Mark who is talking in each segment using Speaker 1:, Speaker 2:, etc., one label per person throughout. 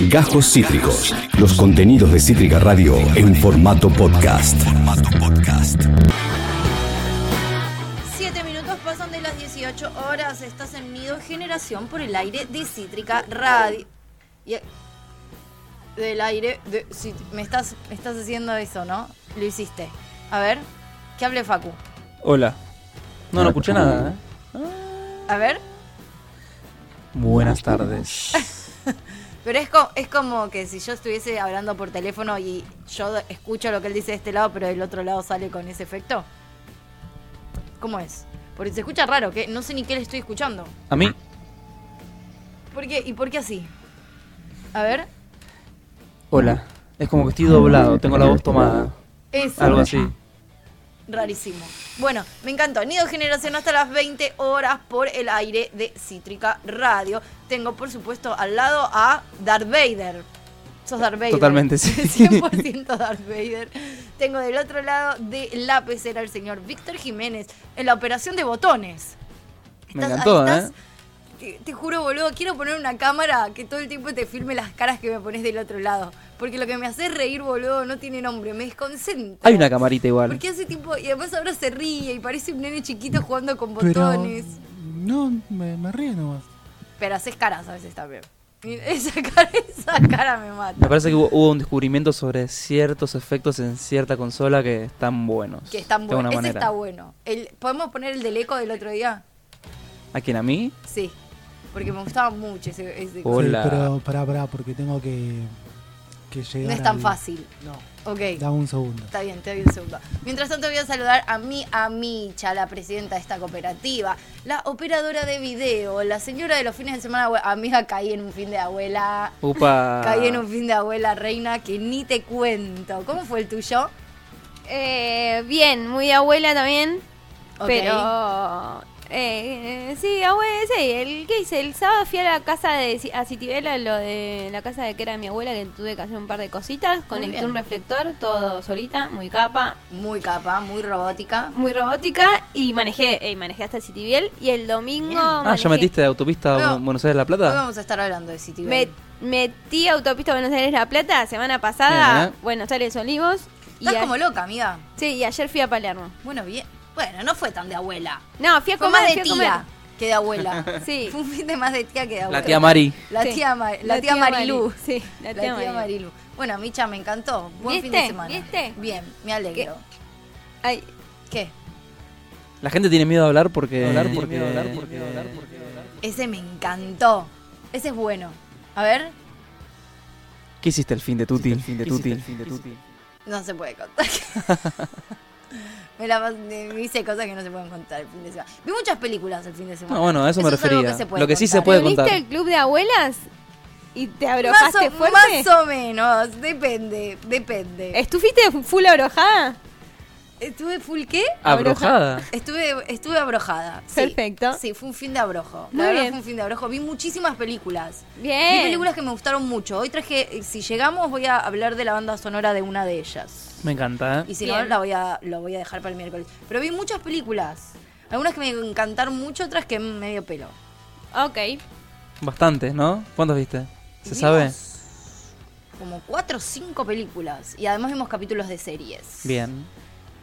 Speaker 1: Gajos Cítricos. Los contenidos de Cítrica Radio en formato podcast.
Speaker 2: Siete minutos pasan de las 18 horas. Estás en Nido Generación por el aire de Cítrica Radio. Y- del aire de me estás, me estás haciendo eso, ¿no? Lo hiciste. A ver, que hable Facu.
Speaker 3: Hola. No, no escuché nada, ¿eh?
Speaker 2: A ver,
Speaker 3: Buenas tardes.
Speaker 2: pero es, co- es como que si yo estuviese hablando por teléfono y yo escucho lo que él dice de este lado, pero del otro lado sale con ese efecto. ¿Cómo es? Porque se escucha raro, que no sé ni qué le estoy escuchando.
Speaker 3: ¿A mí?
Speaker 2: ¿Por qué? ¿Y por qué así? A ver,
Speaker 3: Hola. Es como que estoy doblado, tengo la voz tomada.
Speaker 2: eso.
Speaker 3: Algo así.
Speaker 2: Rarísimo. Bueno, me encantó. Nido Generación hasta las 20 horas por el aire de Cítrica Radio. Tengo, por supuesto, al lado a Darth Vader. Sos Darth Vader.
Speaker 3: Totalmente, sí.
Speaker 2: 100% Darth Vader. Tengo del otro lado de la pecera el señor Víctor Jiménez en la operación de botones.
Speaker 3: Me
Speaker 2: Estás-
Speaker 3: encantó, ¿eh?
Speaker 2: Te, te juro, boludo, quiero poner una cámara que todo el tiempo te filme las caras que me pones del otro lado. Porque lo que me hace reír, boludo, no tiene nombre. Me desconcentra.
Speaker 3: Hay una camarita igual.
Speaker 2: Porque hace tiempo, y además ahora se ríe y parece un nene chiquito jugando con
Speaker 4: Pero
Speaker 2: botones.
Speaker 4: no, me, me río nomás.
Speaker 2: Pero haces caras a veces también. Esa cara, esa cara me mata.
Speaker 3: Me parece que hubo, hubo un descubrimiento sobre ciertos efectos en cierta consola que están buenos.
Speaker 2: Que están buenos. Ese
Speaker 3: manera.
Speaker 2: está bueno. El, ¿Podemos poner el del eco del otro día?
Speaker 3: ¿A quién? ¿A mí?
Speaker 2: Sí. Porque me gustaba mucho ese, ese
Speaker 3: Hola.
Speaker 4: Sí, pero pará, pará, porque tengo que, que llegar
Speaker 2: No es tan
Speaker 4: al-
Speaker 2: fácil.
Speaker 4: No,
Speaker 2: Ok.
Speaker 4: dame un segundo.
Speaker 2: Está bien, te doy un segundo. Mientras tanto voy a saludar a mi amicha, la presidenta de esta cooperativa, la operadora de video, la señora de los fines de semana. Amiga, caí en un fin de abuela.
Speaker 3: Upa.
Speaker 2: Caí en un fin de abuela reina que ni te cuento. ¿Cómo fue el tuyo?
Speaker 5: Eh, bien, muy abuela también. Pero. Eh, sí, abuela, sí. El, ¿Qué hice? El sábado fui a la casa de. A Citibela, lo de la casa de que era mi abuela, que tuve que hacer un par de cositas. Conecté un reflector, todo solita, muy capa,
Speaker 2: Muy capa, muy robótica.
Speaker 5: muy robótica. Y manejé, eh, manejé hasta Citibiel. Y el domingo.
Speaker 2: Bien.
Speaker 3: Ah,
Speaker 5: manejé-
Speaker 3: ¿ya metiste de autopista
Speaker 2: No.
Speaker 3: a Buenos Aires La
Speaker 2: Hoy
Speaker 3: Plata?
Speaker 2: vamos a estar hablando de City
Speaker 5: Me, metí autopista Buenos Aires La Plata semana pasada.
Speaker 3: Bien, ¿eh?
Speaker 5: Buenos Aires Olivos. Y
Speaker 2: Estás
Speaker 5: a-
Speaker 2: como loca, amiga.
Speaker 5: Sí, y ayer fui a Palermo.
Speaker 2: Bueno, bien. Bueno, no fue tan de abuela.
Speaker 5: No, fui a
Speaker 2: Fue
Speaker 5: comer.
Speaker 2: más de
Speaker 5: fui a comer.
Speaker 2: tía que de abuela.
Speaker 5: Sí.
Speaker 2: Fue un fin de más de tía que de abuela.
Speaker 3: La tía Mari.
Speaker 2: La
Speaker 5: Sí.
Speaker 2: tía, Ma- la tía Marilú.
Speaker 5: Mari. Sí,
Speaker 2: La tía, Marilu. Bueno, Micha, me encantó. Buen fin de
Speaker 5: ¿Viste?
Speaker 2: semana.
Speaker 5: ¿Viste?
Speaker 2: Bien, me alegro.
Speaker 5: Ay,
Speaker 2: ¿Qué?
Speaker 3: La gente tiene miedo de hablar porque...
Speaker 4: Hablar
Speaker 3: porque...
Speaker 2: Ese me encantó. Ese es bueno. A ver,
Speaker 3: ¿Qué hiciste el fin de Tuti? El fin de Tuti.
Speaker 2: no se puede contar. me la me hice cosas que no se pueden contar el fin de semana. Vi muchas películas el fin de semana.
Speaker 3: No, bueno, a eso me refería. Lo que sí se puede
Speaker 5: ¿Te uniste
Speaker 3: contar.
Speaker 5: al club de abuelas? ¿Y te
Speaker 2: Más
Speaker 5: abrojaste
Speaker 2: o,
Speaker 5: fuerte?
Speaker 2: más o menos, depende, depende.
Speaker 5: ¿Estuviste full abrojada?
Speaker 2: ¿Estuve full qué?
Speaker 3: Abrojada.
Speaker 2: Estuve, estuve abrojada. sí.
Speaker 5: Perfecto.
Speaker 2: Sí, fue un fin de abrojo.
Speaker 5: Muy
Speaker 2: La verdad
Speaker 5: bien.
Speaker 2: fue un fin de abrojo. Vi muchísimas películas.
Speaker 5: Bien.
Speaker 2: Vi películas que me gustaron mucho. Hoy traje, si llegamos, voy a hablar de la banda sonora de una de ellas.
Speaker 3: Me encanta, ¿eh?
Speaker 2: Y si no, la voy a, lo voy a dejar para el miércoles. Pero vi muchas películas. Algunas que me encantaron mucho, otras que medio pelo.
Speaker 5: Ok.
Speaker 3: Bastante, ¿no? ¿Cuántos viste? ¿Se
Speaker 2: Vimos
Speaker 3: sabe?
Speaker 2: Como cuatro o cinco películas. Y además vimos capítulos de series.
Speaker 3: Bien.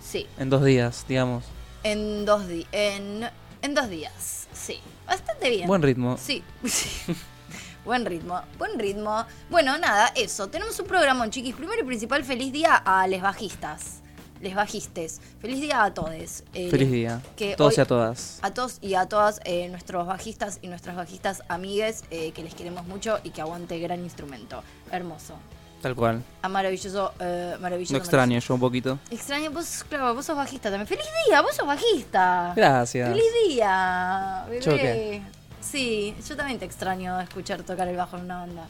Speaker 2: Sí.
Speaker 3: En dos días, digamos.
Speaker 2: En dos, di en, en dos días. Sí. Bastante bien.
Speaker 3: Buen ritmo.
Speaker 2: Sí, sí. Buen ritmo, buen ritmo. Bueno, nada, eso. Tenemos un programa, chiquis. Primero y principal, feliz día a les bajistas. Les bajistes. Feliz día a todos. Eh,
Speaker 3: Feliz día.
Speaker 2: que
Speaker 3: Todos
Speaker 2: hoy-
Speaker 3: y a todas.
Speaker 2: A todos y a todas eh, nuestros bajistas y nuestras bajistas amigues eh, que les queremos mucho y que aguante gran instrumento. Hermoso.
Speaker 3: Tal cual.
Speaker 2: A maravilloso, eh, maravilloso.
Speaker 3: Lo extraño yo un poquito.
Speaker 2: Extraño, vos, claro, vos sos bajista también. ¡Feliz día! ¡Vos sos bajista!
Speaker 3: Gracias.
Speaker 2: ¡Feliz día! Bebé. Sí, yo también te extraño escuchar tocar el bajo en una banda.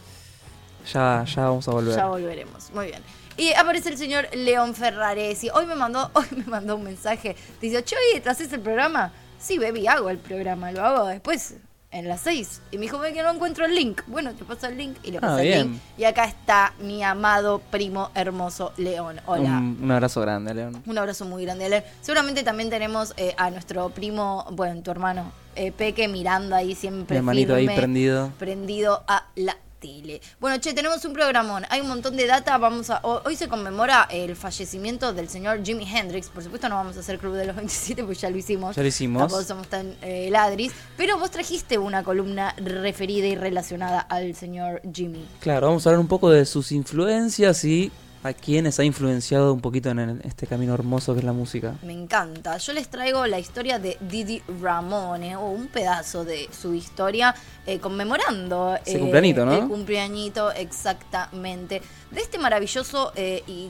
Speaker 3: Ya, ya vamos a volver.
Speaker 2: Ya volveremos. Muy bien. Y aparece el señor León Ferraresi. Hoy me mandó, hoy me mandó un mensaje. Dice, Choy, ¿te haces el programa? Sí, baby, hago el programa. Lo hago después, en las seis. Y me dijo, ve que no encuentro el link. Bueno, te paso el link y le
Speaker 3: Ah,
Speaker 2: paso el
Speaker 3: bien.
Speaker 2: link. Y acá está mi amado primo hermoso León. Hola.
Speaker 3: Un, un abrazo grande, León.
Speaker 2: Un abrazo muy grande, León. Seguramente también tenemos eh, a nuestro primo, bueno, tu hermano, eh, Peque mirando ahí siempre
Speaker 3: Mi hermanito ahí prendido.
Speaker 2: prendido a la tele. Bueno, che, tenemos un programón. Hay un montón de data. Vamos a. ho- Hoy se conmemora el fallecimiento del señor Jimi Hendrix. Por supuesto, no vamos a hacer Club de los 27 porque ya lo hicimos.
Speaker 3: Ya lo hicimos.
Speaker 2: Tampoco somos tan eh, ladris. Pero vos trajiste una columna referida y relacionada al señor Jimmy.
Speaker 3: Claro, vamos a hablar un poco de sus influencias y a quienes ha influenciado un poquito en el- este camino hermoso que es la música.
Speaker 2: Me encanta. Yo les traigo la historia de Didi Ramone, o un pedazo de su historia, eh, conmemorando
Speaker 3: Ese
Speaker 2: eh,
Speaker 3: cumpleañito, ¿no?
Speaker 2: el cumpleañito exactamente de este maravilloso eh, y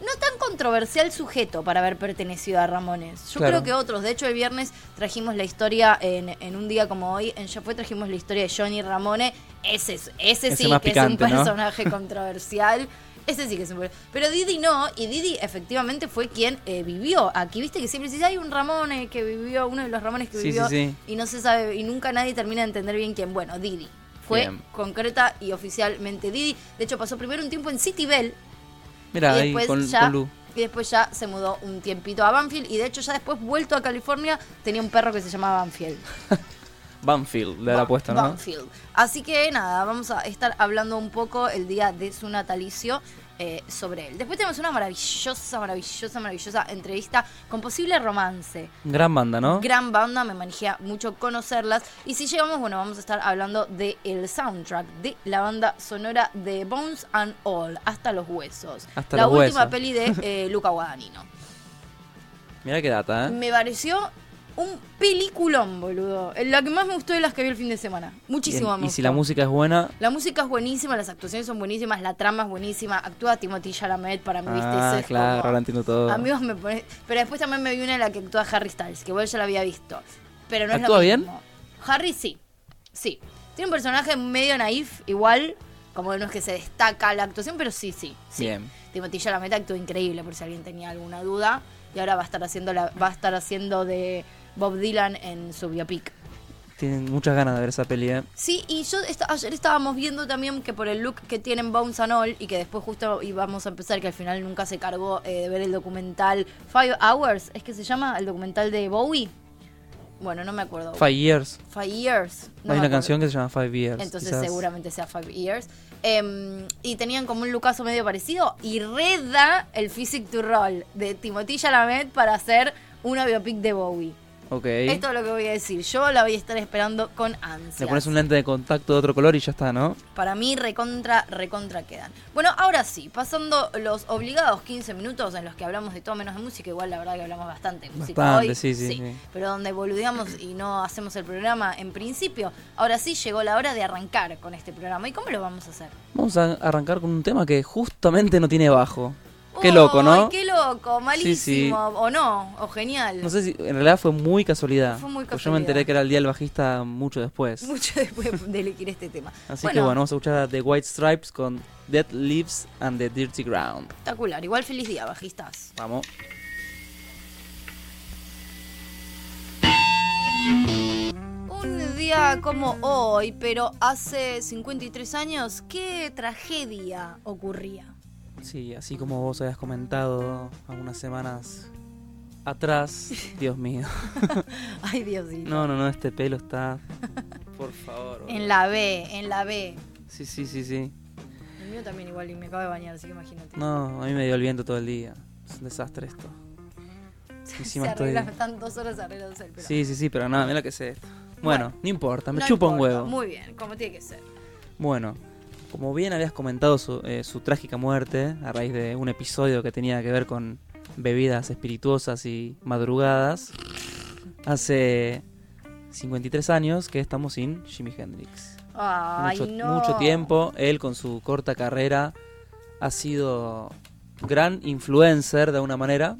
Speaker 2: no tan controversial sujeto para haber pertenecido a Ramones. Yo
Speaker 3: Claro.
Speaker 2: creo que otros, de hecho el viernes trajimos la historia, en, en un día como hoy, en Ya Fue trajimos la historia de Johnny Ramone, ese, es- ese,
Speaker 3: Ese
Speaker 2: sí que
Speaker 3: picante,
Speaker 2: es un
Speaker 3: ¿no?
Speaker 2: personaje controversial. Ese sí que es un Pero Didi no, y Didi efectivamente fue quien eh, vivió aquí. Viste que siempre dice, hay un Ramone que vivió, uno de los Ramones que
Speaker 3: Sí,
Speaker 2: vivió,
Speaker 3: sí, sí.
Speaker 2: y no se sabe, y nunca nadie termina de entender bien quién. Bueno, Didi. Fue
Speaker 3: Bien.
Speaker 2: concreta y oficialmente Didi. De hecho, pasó primero un tiempo en City Bell,
Speaker 3: Mira, ahí con,
Speaker 2: ya
Speaker 3: con Lu.
Speaker 2: y después ya se mudó un tiempito a Banfield y de hecho ya después vuelto a California tenía un perro que se llamaba Banfield.
Speaker 3: Banfield le habrá
Speaker 2: Ba-
Speaker 3: puesto, ¿no?
Speaker 2: Banfield. Así que nada, vamos a estar hablando un poco el día de su natalicio eh, sobre él. Después tenemos una maravillosa, maravillosa, maravillosa entrevista con posible romance.
Speaker 3: Gran banda, ¿no?
Speaker 2: Gran banda, me manejea mucho conocerlas. Y si llegamos, bueno, vamos a estar hablando del el soundtrack de la banda sonora de Bones and All, Hasta los Huesos.
Speaker 3: Hasta
Speaker 2: la
Speaker 3: los
Speaker 2: última
Speaker 3: huesos.
Speaker 2: peli de eh, Luca Guadagnino.
Speaker 3: Mira qué data, ¿eh?
Speaker 2: Me pareció un peliculón, boludo. La que más me gustó de las que vi el fin de semana. Muchísimo
Speaker 3: Bien, Y si la música es buena,
Speaker 2: La música es buenísima, las actuaciones son buenísimas, la trama es buenísima, actúa Timothy Chalamet para mí, ¿viste?
Speaker 3: ah,
Speaker 2: es
Speaker 3: claro,
Speaker 2: como-
Speaker 3: ahora entiendo todo.
Speaker 2: Amigos me pone... Pero después también me vi una en la que actúa Harry Styles, que vos ya la había visto. Pero no es
Speaker 3: ¿Actúa
Speaker 2: lo
Speaker 3: bien?
Speaker 2: mismo. Harry sí. Sí. Tiene un personaje medio naif, igual, como no es que se destaca la actuación, pero sí, sí. sí.
Speaker 3: Bien.
Speaker 2: Timothy Chalamet actuó increíble, por si alguien tenía alguna duda. Y ahora va a estar haciendo la, va a estar haciendo de Bob Dylan en su biopic.
Speaker 3: Tienen muchas ganas de ver esa peli, ¿eh?
Speaker 2: Sí, y yo ayer estábamos viendo también que por el look que tienen Bones and All y que después justo íbamos a empezar, que al final nunca se cargó eh, de ver el documental Five Hours, ¿es que se llama el documental de Bowie? Bueno, no me acuerdo.
Speaker 3: Five Years.
Speaker 2: Five Years. no
Speaker 3: Hay una
Speaker 2: acuerdo.
Speaker 3: canción que se llama Five Years.
Speaker 2: Entonces
Speaker 3: quizás.
Speaker 2: seguramente sea Five Years. Em, y tenían como un lucaso medio parecido y reda el Physic to Roll de Timothy Chalamet para hacer una biopic de Bowie.
Speaker 3: Ok.
Speaker 2: Esto es lo que voy a decir. Yo la voy a estar esperando con ansias.
Speaker 3: Le pones un lente de contacto de otro color y ya está, ¿no?
Speaker 2: Para mí, recontra, recontra quedan. Bueno, ahora sí, pasando los obligados 15 minutos en los que hablamos de todo menos de música, igual la verdad que hablamos bastante de música
Speaker 3: Bastante,
Speaker 2: hoy.
Speaker 3: sí, sí, sí.
Speaker 2: Pero donde boludeamos y no hacemos el programa en principio, ahora sí llegó la hora de arrancar con este programa. ¿Y cómo lo vamos a hacer?
Speaker 3: Vamos a arrancar con un tema que justamente no tiene bajo. Qué loco, ¿no?
Speaker 2: Ay, qué loco, malísimo.
Speaker 3: Sí, sí.
Speaker 2: O no, o genial.
Speaker 3: No sé si en realidad fue muy casualidad.
Speaker 2: Fue muy
Speaker 3: Pues yo me enteré
Speaker 2: casualidad.
Speaker 3: que era el día del bajista mucho después.
Speaker 2: Mucho después de elegir este tema.
Speaker 3: Así que bueno, vamos a escuchar a The White Stripes con Dead Leaves and the Dirty Ground.
Speaker 2: Espectacular. Igual feliz día, bajistas.
Speaker 3: Vamos.
Speaker 2: Un día como hoy, pero hace 53 años, ¿qué tragedia ocurría?
Speaker 3: Sí, así como vos habías comentado algunas semanas atrás. Dios mío.
Speaker 2: Ay, Diosito.
Speaker 3: No, no, no, este pelo está. Por favor.
Speaker 2: En la B, en la B.
Speaker 3: Sí, sí, sí, sí.
Speaker 2: El mío también igual y me acabo de bañar, así que imagínate.
Speaker 3: No, a mí me dio el viento todo el día. Es un desastre esto. Encima
Speaker 2: Se
Speaker 3: estoy.
Speaker 2: arregla, están dos horas arreglándose el pelo.
Speaker 3: Sí, sí, sí, pero nada, mira que esto. Bueno,
Speaker 2: Bueno,
Speaker 3: no importa, me
Speaker 2: No
Speaker 3: chupa un huevo.
Speaker 2: Muy bien, como tiene que ser.
Speaker 3: Bueno, como bien habías comentado su, eh, su trágica muerte a raíz de un episodio que tenía que ver con bebidas espirituosas y madrugadas, hace 53 años que estamos sin Jimi Hendrix.
Speaker 2: Ay,
Speaker 3: mucho,
Speaker 2: no.
Speaker 3: mucho tiempo, él con su corta carrera ha sido gran influencer de alguna manera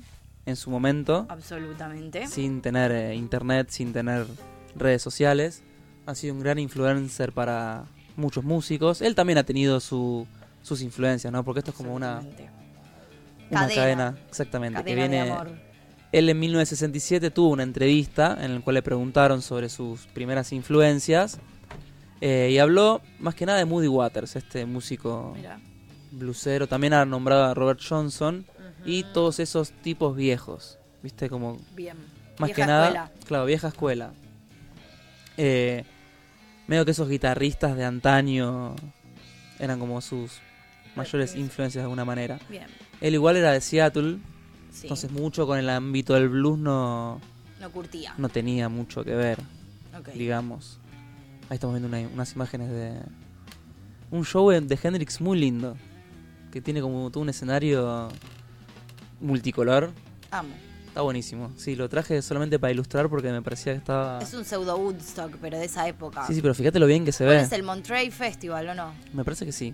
Speaker 3: en su momento,
Speaker 2: Absolutamente.
Speaker 3: sin tener eh, internet, sin tener redes sociales. Ha sido un gran influencer para muchos músicos. Él también ha tenido su, sus influencias, ¿no? Porque esto es como una,
Speaker 2: Cadena.
Speaker 3: cadena, exactamente, que viene...
Speaker 2: de amor.
Speaker 3: Él en 1967 tuvo una entrevista en la cual le preguntaron sobre sus primeras influencias eh, y habló más que nada de Moody Waters, este músico blusero. También ha nombrado a Robert Johnson y todos esos tipos viejos, ¿viste? Como
Speaker 2: Bien.
Speaker 3: más
Speaker 2: Vieja
Speaker 3: que nada,
Speaker 2: escuela.
Speaker 3: claro, vieja escuela. Eh, Medio que esos guitarristas de antaño eran como sus mayores influencias de alguna manera.
Speaker 2: Bien.
Speaker 3: Él igual era de Seattle,
Speaker 2: Sí.
Speaker 3: entonces mucho con el ámbito del blues no,
Speaker 2: no curtía.
Speaker 3: no tenía mucho que ver, digamos. Ahí estamos viendo una- unas imágenes de un show de Hendrix muy lindo, que tiene como todo un escenario multicolor.
Speaker 2: Amo.
Speaker 3: Está buenísimo. Sí, lo traje solamente para ilustrar porque me parecía que estaba...
Speaker 2: Es un pseudo Woodstock, pero de esa época.
Speaker 3: Sí, sí, pero fíjate lo bien que se
Speaker 2: ¿Cuál
Speaker 3: ve.
Speaker 2: es el Monterey Festival o no?
Speaker 3: Me parece que sí.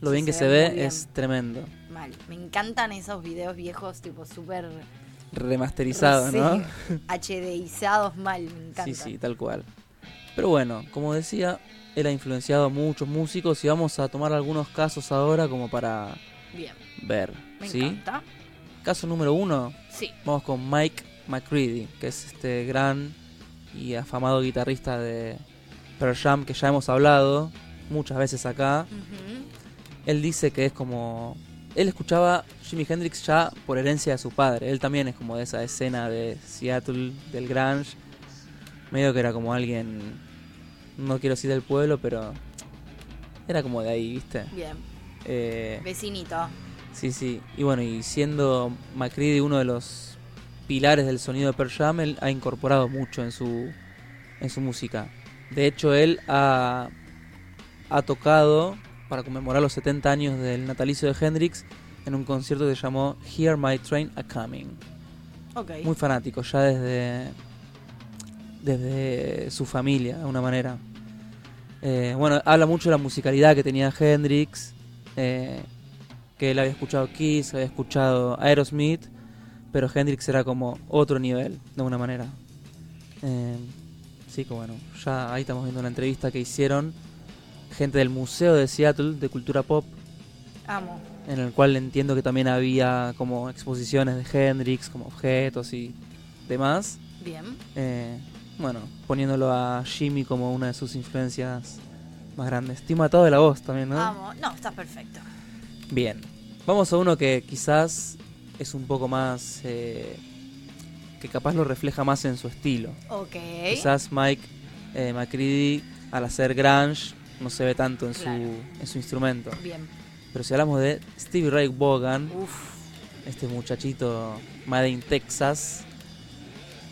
Speaker 3: Lo
Speaker 2: Sí,
Speaker 3: bien que
Speaker 2: se ve
Speaker 3: es tremendo.
Speaker 2: Mal. Me encantan esos videos viejos, tipo súper.
Speaker 3: Remasterizado,
Speaker 2: sí,
Speaker 3: ¿no?
Speaker 2: HDizados mal, me encanta.
Speaker 3: Sí, sí, tal cual. Pero bueno, como decía, él ha influenciado a muchos músicos y vamos a tomar algunos casos ahora como para
Speaker 2: Bien,
Speaker 3: ver.
Speaker 2: me
Speaker 3: ¿Sí?
Speaker 2: encanta.
Speaker 3: Caso número uno,
Speaker 2: Sí,
Speaker 3: vamos con Mike McCready, que es este gran y afamado guitarrista de Pearl Jam que ya hemos hablado muchas veces acá. Él dice que es como... Él escuchaba Jimi Hendrix ya por herencia de su padre. Él también es como de esa escena de Seattle, del grunge. Medio que era como alguien... No quiero decir del pueblo, pero... Era como de ahí, ¿viste?
Speaker 2: bien.
Speaker 3: Eh,
Speaker 2: Vecinito.
Speaker 3: Sí, sí. Y bueno, y siendo McCready uno de los pilares del sonido de Pearl Jam, él ha incorporado mucho en su, en su música. De hecho, él ha, ha tocado para conmemorar los 70 años del natalicio de Hendrix en un concierto que se llamó Hear My Train a Coming.
Speaker 2: Ok.
Speaker 3: Muy fanático, ya desde, desde su familia, de una manera. Eh, bueno, habla mucho de la musicalidad que tenía Hendrix, eh, que él había escuchado Kiss, había escuchado Aerosmith, pero Hendrix era como otro nivel, de una manera. Eh, sí, que bueno, ya ahí estamos viendo una entrevista que hicieron gente del Museo de Seattle de Cultura Pop,
Speaker 2: Amo.
Speaker 3: en el cual entiendo que también había como exposiciones de Hendrix, como objetos y demás.
Speaker 2: Bien.
Speaker 3: Eh, bueno, poniéndolo a Jimmy como una de sus influencias más grandes. Estoy matado de la voz también, ¿no?
Speaker 2: Amo. No, está perfecto.
Speaker 3: Bien. Vamos a uno que quizás es un poco más... eh, que capaz lo refleja más en su estilo.
Speaker 2: Ok.
Speaker 3: Quizás Mike eh, McCready, al hacer grunge, no se ve tanto en,
Speaker 2: Claro.
Speaker 3: su, en su instrumento.
Speaker 2: Bien.
Speaker 3: Pero si hablamos de Stevie Ray Vaughan, este muchachito Made in Texas,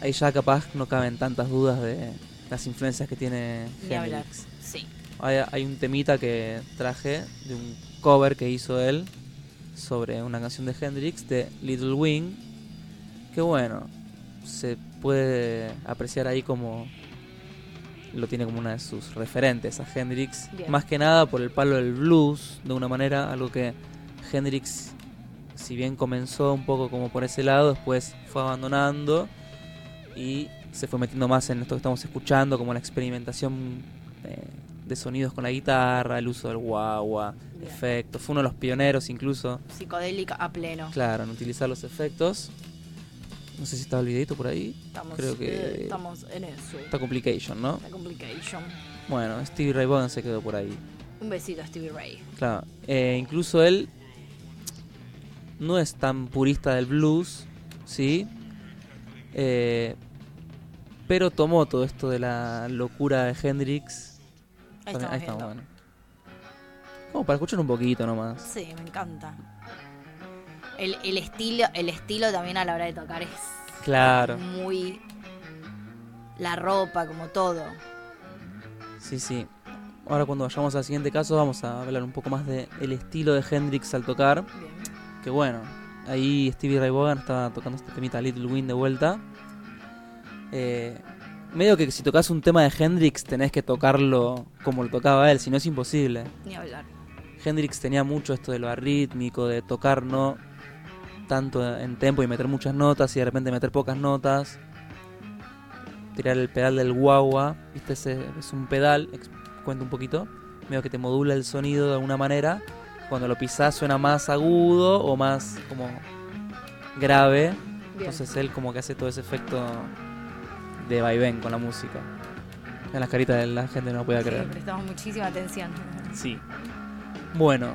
Speaker 3: ahí ya capaz no caben tantas dudas de las influencias que tiene
Speaker 2: Ni hablar.
Speaker 3: Hendrix.
Speaker 2: Sí.
Speaker 3: Hay, hay un temita que traje de un cover que hizo él sobre una canción de Hendrix de Little Wing, que bueno, se puede apreciar ahí como lo tiene como una de sus referentes a Hendrix,
Speaker 2: Bien.
Speaker 3: más que nada por el palo del blues, de una manera, algo que Hendrix, si bien comenzó un poco como por ese lado, después fue abandonando y se fue metiendo más en esto que estamos escuchando, como la experimentación eh, de sonidos con la guitarra, el uso del guagua,
Speaker 2: Bien.
Speaker 3: efectos. Fue uno de los pioneros incluso,
Speaker 2: Psicodélica a pleno.
Speaker 3: claro, en utilizar los efectos. No sé si estaba el videito por ahí.
Speaker 2: Estamos,
Speaker 3: Creo que-
Speaker 2: eh, estamos en eso.
Speaker 3: Está Complication, ¿no?
Speaker 2: La complication.
Speaker 3: Bueno, Stevie Ray Vaughan se quedó por ahí.
Speaker 2: Un besito a Stevie Ray.
Speaker 3: Claro. Eh, incluso él no es tan purista del blues, ¿sí? Eh, pero tomó todo esto de la locura de Hendrix.
Speaker 2: Ahí estamos
Speaker 3: bueno. Como para escuchar un poquito nomás.
Speaker 2: Sí, me encanta. El, el estilo, el estilo también a la hora de tocar es
Speaker 3: Claro.
Speaker 2: muy la ropa, como todo.
Speaker 3: Sí, sí. Ahora cuando vayamos al siguiente caso vamos a hablar un poco más de el estilo de Hendrix al tocar.
Speaker 2: Bien.
Speaker 3: Que bueno, ahí Stevie Ray Vaughan estaba tocando este temita Little Wind de vuelta. Eh, medio que si tocas un tema de Hendrix tenés que tocarlo como lo tocaba él, si no es imposible.
Speaker 2: Ni hablar.
Speaker 3: Hendrix tenía mucho esto de lo arrítmico, de tocar no tanto en tempo y meter muchas notas y de repente meter pocas notas. Tirar el pedal del guagua, viste, ese es un pedal, cuento un poquito, medio que te modula el sonido de alguna manera. Cuando lo pisás suena más agudo o más como grave.
Speaker 2: Bien.
Speaker 3: Entonces él como que hace todo ese efecto de vaivén con la música. En las caritas de la gente no podía
Speaker 2: Sí,
Speaker 3: creer.
Speaker 2: prestamos muchísima atención.
Speaker 3: Sí. Bueno,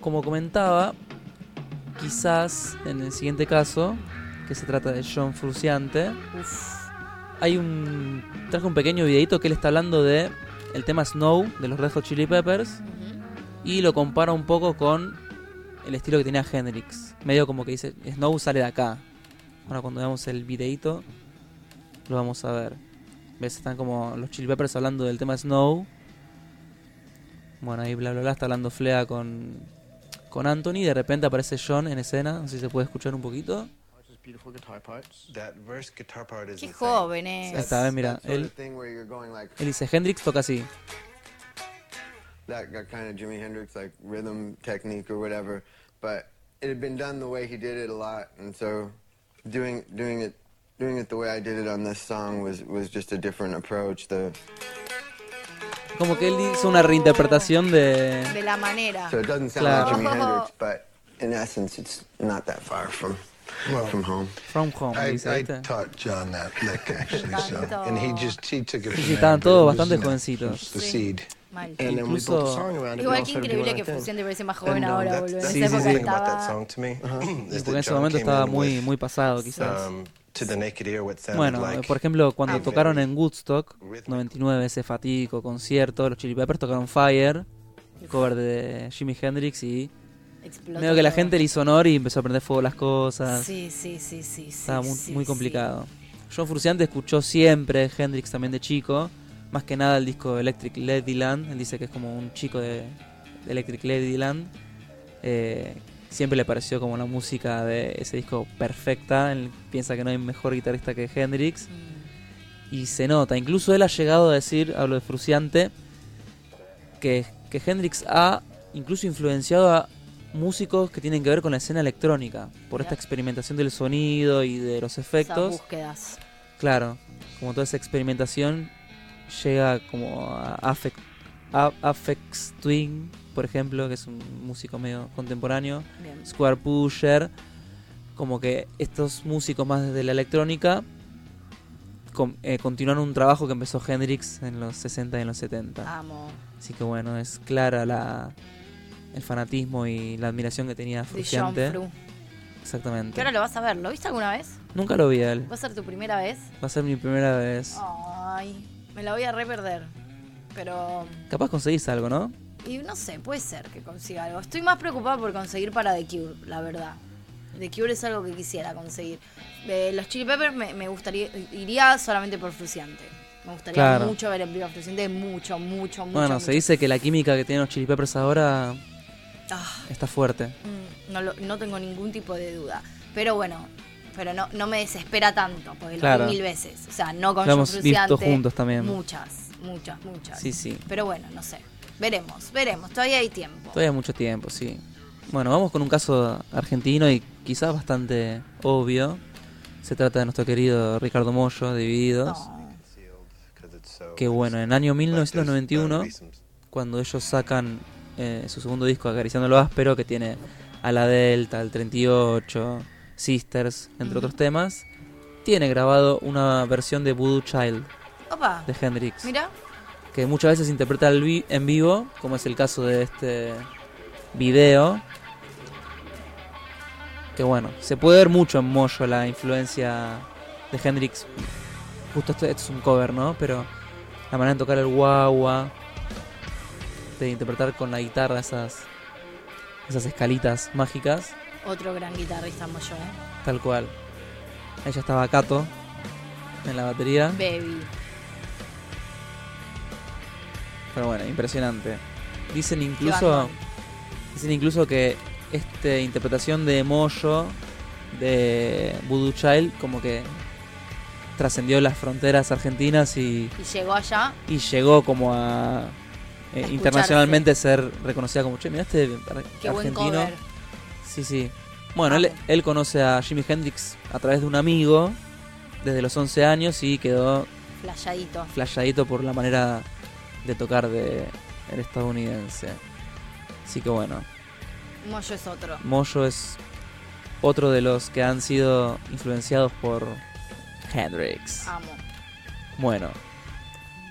Speaker 3: como comentaba, quizás en el siguiente caso, que se trata de John Fruciante, hay un traje un pequeño videito que él está hablando de el tema Snow de los Red Hot Chili Peppers y lo compara un poco con el estilo que tenía Hendrix. Medio como que dice, Snow sale de acá. Ahora cuando veamos el videito lo vamos a ver. ¿Ves? Están como los Chili Peppers hablando del tema Snow. Bueno, ahí bla bla bla está hablando Flea con, con Anthony. De repente aparece John en escena. No sé si se puede escuchar un poquito.
Speaker 6: Just beautiful guitar parts. That verse guitar part is
Speaker 2: Qué joven es.
Speaker 3: está, ves, mira.
Speaker 6: That sort
Speaker 3: Él, él dice, Hendrix toca así.
Speaker 6: that, that kind of Jimi Hendrix like rhythm technique or whatever. But it had been done the way he did it a lot, and so doing doing it doing it the way I did it on this song was was just a different approach. The
Speaker 3: Como que él hizo una reinterpretación de...
Speaker 2: De la manera.
Speaker 6: so it doesn't sound
Speaker 3: Claro.
Speaker 6: like Jimi Hendrix, but in essence, it's not that far from from home.
Speaker 3: From Home,
Speaker 7: I,
Speaker 3: dice,
Speaker 7: I
Speaker 3: ¿viste?
Speaker 7: taught John that lick actually, so and he just he took it.
Speaker 3: Sí, estaban todos bastante jovencitos.
Speaker 7: The seed.
Speaker 2: Mal.
Speaker 6: And then we built
Speaker 3: Incluso-
Speaker 6: a song around it.
Speaker 2: Igual que increíble que
Speaker 6: our thing.
Speaker 2: Fusión te parece más joven
Speaker 7: um,
Speaker 2: ahora, boludo. En
Speaker 3: Sí, sí, sí. porque ese momento estaba muy, pasado, quizás.
Speaker 7: To the naked ear what sounded
Speaker 3: Bueno,
Speaker 7: like
Speaker 3: por ejemplo, cuando tocaron en Woodstock
Speaker 7: rhythmic.
Speaker 3: 99, ese fatídico concierto, los Chili Peppers tocaron Fire, cover de Jimi Hendrix y
Speaker 2: explotó
Speaker 3: medio que la gente le hizo honor y empezó a prender fuego las cosas.
Speaker 2: Sí, sí, sí, sí. sí,
Speaker 3: Estaba muy,
Speaker 2: sí,
Speaker 3: muy
Speaker 2: sí.
Speaker 3: complicado. John Frusciante escuchó siempre Hendrix también de chico, más que nada el disco Electric Ladyland, él dice que es como un chico de, de Electric Ladyland. Eh, siempre le pareció como la música de ese disco perfecta, él piensa que no hay mejor guitarrista que Hendrix.
Speaker 2: Mm.
Speaker 3: Y se nota, incluso él ha llegado a decir, hablo de Fruciante, que, que Hendrix ha incluso influenciado a músicos que tienen que ver con la escena electrónica, por esta experimentación del sonido y de los
Speaker 2: Esas
Speaker 3: efectos.
Speaker 2: búsquedas.
Speaker 3: Claro, como toda esa experimentación llega como a Afex, Twin, por ejemplo, que es un músico medio contemporáneo.
Speaker 2: Bien.
Speaker 3: Square Pusher, como que estos músicos más desde la electrónica con- eh, continuaron un trabajo que empezó Hendrix en los 60 y en los 70.
Speaker 2: Amo.
Speaker 3: Así que bueno, es clara la el fanatismo y la admiración que tenía
Speaker 2: De John
Speaker 3: Fruciante.
Speaker 2: Fru.
Speaker 3: Exactamente.
Speaker 2: ¿Qué hora lo vas a ver? ¿Lo viste alguna vez?
Speaker 3: Nunca lo vi a él.
Speaker 2: ¿Va a ser tu primera vez?
Speaker 3: Va a ser mi primera vez.
Speaker 2: Ay, me la voy a re perder. Pero.
Speaker 3: Capaz conseguís algo, ¿no?
Speaker 2: Y no sé, puede ser que consiga algo. Estoy más preocupada por conseguir para The Cure, la verdad. The Cure es algo que quisiera conseguir. Eh, los Chili Peppers me, me gustaría. Iría solamente por Fruciante. Me gustaría
Speaker 3: Claro.
Speaker 2: mucho ver en vivo a Fruciante. Mucho, mucho, mucho.
Speaker 3: bueno,
Speaker 2: mucho.
Speaker 3: se dice que la química que tienen los Chili Peppers ahora
Speaker 2: Ah,
Speaker 3: está fuerte.
Speaker 2: mm, no, no tengo ningún tipo de duda. Pero bueno, pero no, no me desespera tanto, porque
Speaker 3: Claro.
Speaker 2: lo vi mil veces. O sea, no con
Speaker 3: Lo hemos visto juntos también.
Speaker 2: Muchas, muchas, muchas.
Speaker 3: Sí, sí.
Speaker 2: Pero bueno, no sé. Veremos, veremos. Todavía hay tiempo.
Speaker 3: Todavía hay mucho tiempo, sí. Bueno, vamos con un caso argentino y quizás bastante obvio. Se trata de nuestro querido Ricardo Mollo, de Divididos.
Speaker 2: No.
Speaker 3: Que bueno, en el año 1991, cuando ellos sacan eh, su segundo disco, Acariciando lo Áspero, que tiene a la Delta, el 38, Sisters, entre otros temas, tiene grabado una versión de Voodoo Child
Speaker 2: Opa,
Speaker 3: de Hendrix.
Speaker 2: mira.
Speaker 3: que muchas veces interpreta vi- en vivo, como es el caso de este video. Que bueno, se puede ver mucho en Moyo la influencia de Hendrix. Justo esto, esto es un cover, ¿no? Pero la manera de tocar el guagua, de interpretar con la guitarra esas, esas escalitas mágicas,
Speaker 2: Otro gran guitarrista yo, ¿eh?
Speaker 3: tal cual. Ahí ya estaba Kato en la batería.
Speaker 2: Baby.
Speaker 3: Pero bueno, impresionante. Dicen incluso dicen incluso que esta interpretación de Moyo de Voodoo Child como que trascendió las fronteras argentinas y,
Speaker 2: Y llegó allá.
Speaker 3: y llegó como a eh, internacionalmente ser reconocida como, che, mira este ar-
Speaker 2: Qué buen
Speaker 3: argentino. Sí, sí. Bueno, él, él conoce a Jimi Hendrix a través de un amigo desde los 11 años y quedó
Speaker 2: Flayadito.
Speaker 3: flasheadito por la manera de tocar de el estadounidense. Así que bueno,
Speaker 2: Moyo es otro.
Speaker 3: Moyo es otro de los que han sido influenciados por Hendrix.
Speaker 2: Amo.
Speaker 3: Bueno,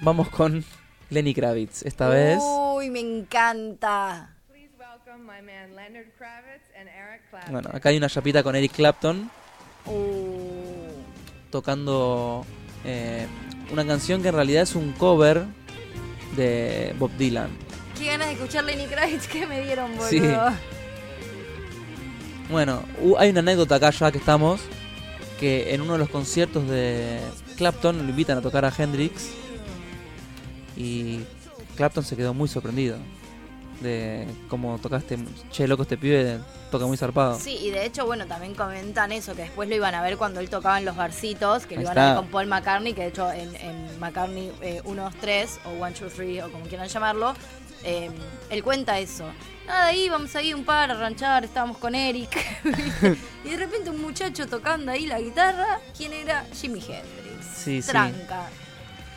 Speaker 3: vamos con Lenny Kravitz. Esta vez,
Speaker 2: Uy, me encanta.
Speaker 8: Please welcome my man Leonard Kravitz and Eric Clapton.
Speaker 3: bueno, acá hay una chapita con Eric Clapton
Speaker 2: Uh,
Speaker 3: tocando eh, una canción que en realidad es un cover de Bob Dylan.
Speaker 2: Qué ganas de escuchar Lenny Kravitz que me dieron, boludo.
Speaker 3: Sí. Bueno, hay una anécdota acá ya que estamos, que en uno de los conciertos de Clapton lo invitan a tocar a Hendrix y Clapton se quedó muy sorprendido de cómo tocaste, che loco este pibe toca muy zarpado.
Speaker 2: Sí, y de hecho, bueno, también comentan eso, que después lo iban a ver cuando él tocaba en los barcitos, que lo
Speaker 3: Ahí
Speaker 2: iban a ver con Paul McCartney, que de hecho en, en McCartney eh, 1, 2, 3, o 1, 2, 3, o como quieran llamarlo, eh, él cuenta eso. Nada, íbamos ahí un par a ranchar, estábamos con Eric, y de repente un muchacho tocando ahí la guitarra, ¿quién era? Jimi Hendrix.
Speaker 3: Sí, sí.
Speaker 2: Tranca,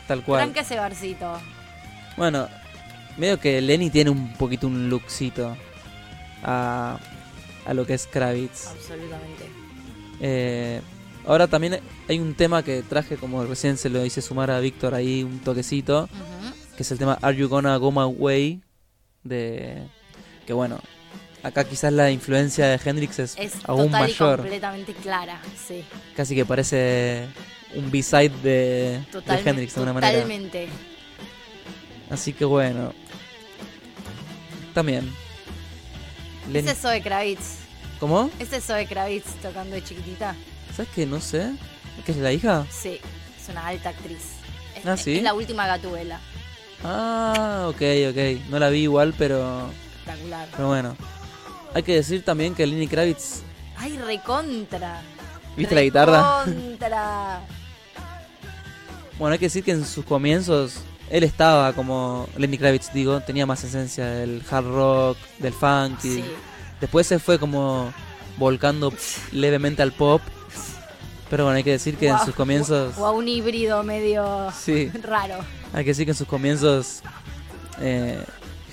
Speaker 3: Tal cual.
Speaker 2: tranca ese barcito.
Speaker 3: Bueno, medio que Lenny tiene un poquito un lookcito a, a lo que es Kravitz.
Speaker 2: Absolutamente.
Speaker 3: Eh, ahora también hay un tema que traje, como recién se lo hice sumar a Víctor ahí un toquecito, que es el tema Are You Gonna Go My Way? De. Que bueno, acá quizás la influencia de Hendrix es,
Speaker 2: Es
Speaker 3: aún
Speaker 2: total y
Speaker 3: mayor.
Speaker 2: completamente clara, sí.
Speaker 3: Casi que parece un B-side de, de Hendrix de alguna manera.
Speaker 2: totalmente.
Speaker 3: Así que bueno. También. Lenny-
Speaker 2: Ese es Zoe Kravitz.
Speaker 3: ¿Cómo?
Speaker 2: Ese es Zoe Kravitz tocando de chiquitita.
Speaker 3: ¿Sabes qué? No sé. ¿Qué es la hija?
Speaker 2: Sí, es una alta actriz. Es,
Speaker 3: Ah, ¿sí?
Speaker 2: es la última gatuela.
Speaker 3: Ah, ok, ok. No la vi igual, pero.
Speaker 2: Espectacular.
Speaker 3: Pero bueno. Hay que decir también que Lenny Kravitz.
Speaker 2: Ay, recontra.
Speaker 3: ¿Viste la guitarra?
Speaker 2: Recontra.
Speaker 3: Bueno, hay que decir que en sus comienzos. Él estaba como. Lenny Kravitz, digo. Tenía más esencia del hard rock, del funk. y
Speaker 2: Sí.
Speaker 3: Después se fue como. Volcando levemente al pop. Pero bueno, hay que decir que en sus comienzos.
Speaker 2: O a un híbrido medio
Speaker 3: Sí.
Speaker 2: raro.
Speaker 3: Hay que decir que en sus comienzos eh,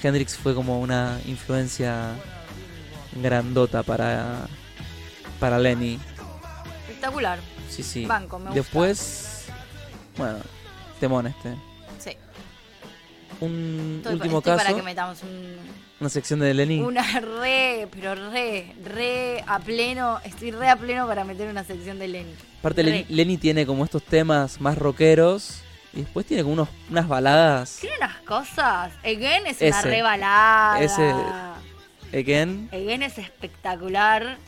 Speaker 3: Hendrix fue como una influencia grandota para para Lenny.
Speaker 2: Espectacular.
Speaker 3: Sí, sí.
Speaker 2: Banco, me gusta.
Speaker 3: Después, bueno, temón este. Un
Speaker 2: Estoy,
Speaker 3: último
Speaker 2: estoy
Speaker 3: caso,
Speaker 2: para que metamos un,
Speaker 3: una sección de Lenny.
Speaker 2: una re, pero re, re a pleno. Estoy re a pleno para meter una sección de Lenny.
Speaker 3: Aparte. Lenny, Lenny tiene como estos temas más rockeros y después tiene como unos, unas baladas.
Speaker 2: Tiene unas cosas. Again es una re balada.
Speaker 3: Ese. Again,
Speaker 2: Again es espectacular.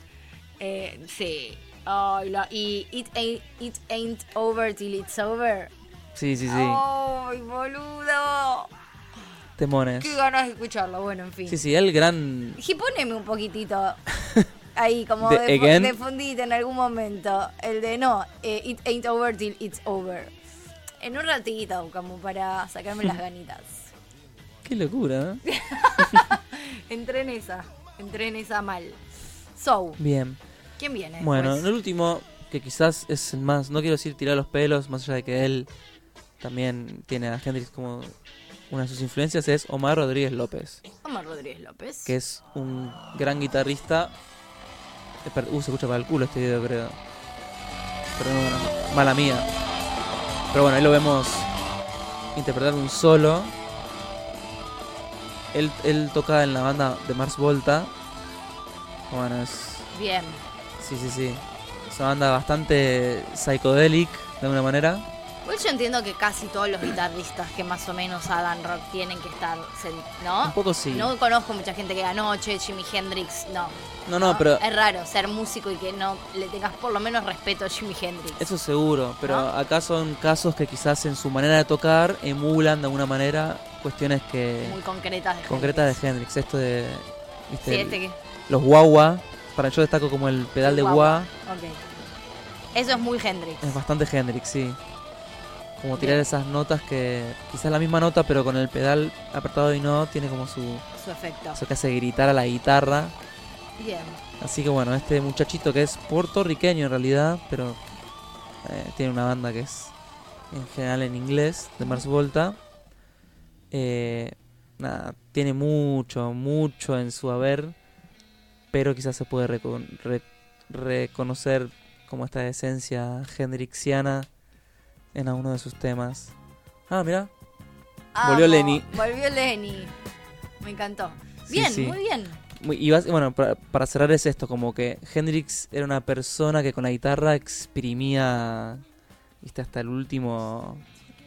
Speaker 2: Eh, sí. Ay, la- y it ain't, it ain't over till it's over.
Speaker 3: sí, sí, sí.
Speaker 2: Ay, boludo.
Speaker 3: Temones.
Speaker 2: Qué ganas de escucharlo. Bueno, en fin.
Speaker 3: Sí, sí, el gran
Speaker 2: Y poneme un poquitito ahí, como
Speaker 3: De
Speaker 2: de,
Speaker 3: Again.
Speaker 2: de fundita en algún momento. El de no, eh, it ain't over till it's over. En un ratito, como para sacarme las ganitas.
Speaker 3: Qué locura, ¿eh?
Speaker 2: Entré en esa, entré en esa mal. So,
Speaker 3: Bien.
Speaker 2: ¿quién viene?
Speaker 3: Bueno,
Speaker 2: después?
Speaker 3: el último, que quizás es el más, no quiero decir tirar los pelos, más allá de que él también tiene a Hendrix como una de sus influencias, es Omar Rodríguez López,
Speaker 2: Omar Rodríguez López.
Speaker 3: que es un gran guitarrista. Espera, Uh, se escucha para el culo este video, creo. Pero no, no, mala mía. Pero bueno, ahí lo vemos interpretar un solo. Él, él toca en la banda de Mars Volta. Bueno, es
Speaker 2: Bien.
Speaker 3: Sí, sí, sí. Es una banda bastante psychedelic, de alguna manera.
Speaker 2: Igual yo entiendo que casi todos los guitarristas que más o menos hagan rock tienen que estar, ¿no?
Speaker 3: Un poco sí.
Speaker 2: No conozco mucha gente que diga, no, che, Jimi Hendrix, no.
Speaker 3: No, no, pero
Speaker 2: Es raro ser músico y que no le tengas por lo menos respeto a Jimi Hendrix.
Speaker 3: eso seguro. Pero
Speaker 2: ¿No?
Speaker 3: acá son casos que quizás en su manera de tocar emulan de alguna manera cuestiones que
Speaker 2: Muy concretas de
Speaker 3: concretas
Speaker 2: Hendrix.
Speaker 3: de Hendrix. Esto de, viste,
Speaker 2: Sí,
Speaker 3: el-
Speaker 2: este que...
Speaker 3: los guagua. Para yo destaco como el pedal de.
Speaker 2: Ok. Eso es muy Hendrix.
Speaker 3: Es bastante Hendrix, sí. Como tirar
Speaker 2: Bien.
Speaker 3: esas notas que quizás la misma nota, pero con el pedal apretado y no, tiene como su...
Speaker 2: Su efecto.
Speaker 3: Eso que hace gritar a la guitarra.
Speaker 2: Bien.
Speaker 3: Así que bueno, este muchachito que es puertorriqueño en realidad, pero eh, tiene una banda que es en general en inglés, de Mars Volta. Eh, nada, tiene mucho, mucho en su haber, pero quizás se puede reco- re- reconocer como esta esencia hendrixiana en alguno de sus temas. Ah, mira, Volvió. Lenny.
Speaker 2: Volvió Lenny. Me encantó.
Speaker 3: Sí,
Speaker 2: Bien,
Speaker 3: sí.
Speaker 2: muy bien.
Speaker 3: Muy- Y bas- bueno, para, para cerrar es esto, como que Hendrix era una persona que con la guitarra exprimía viste, hasta el último,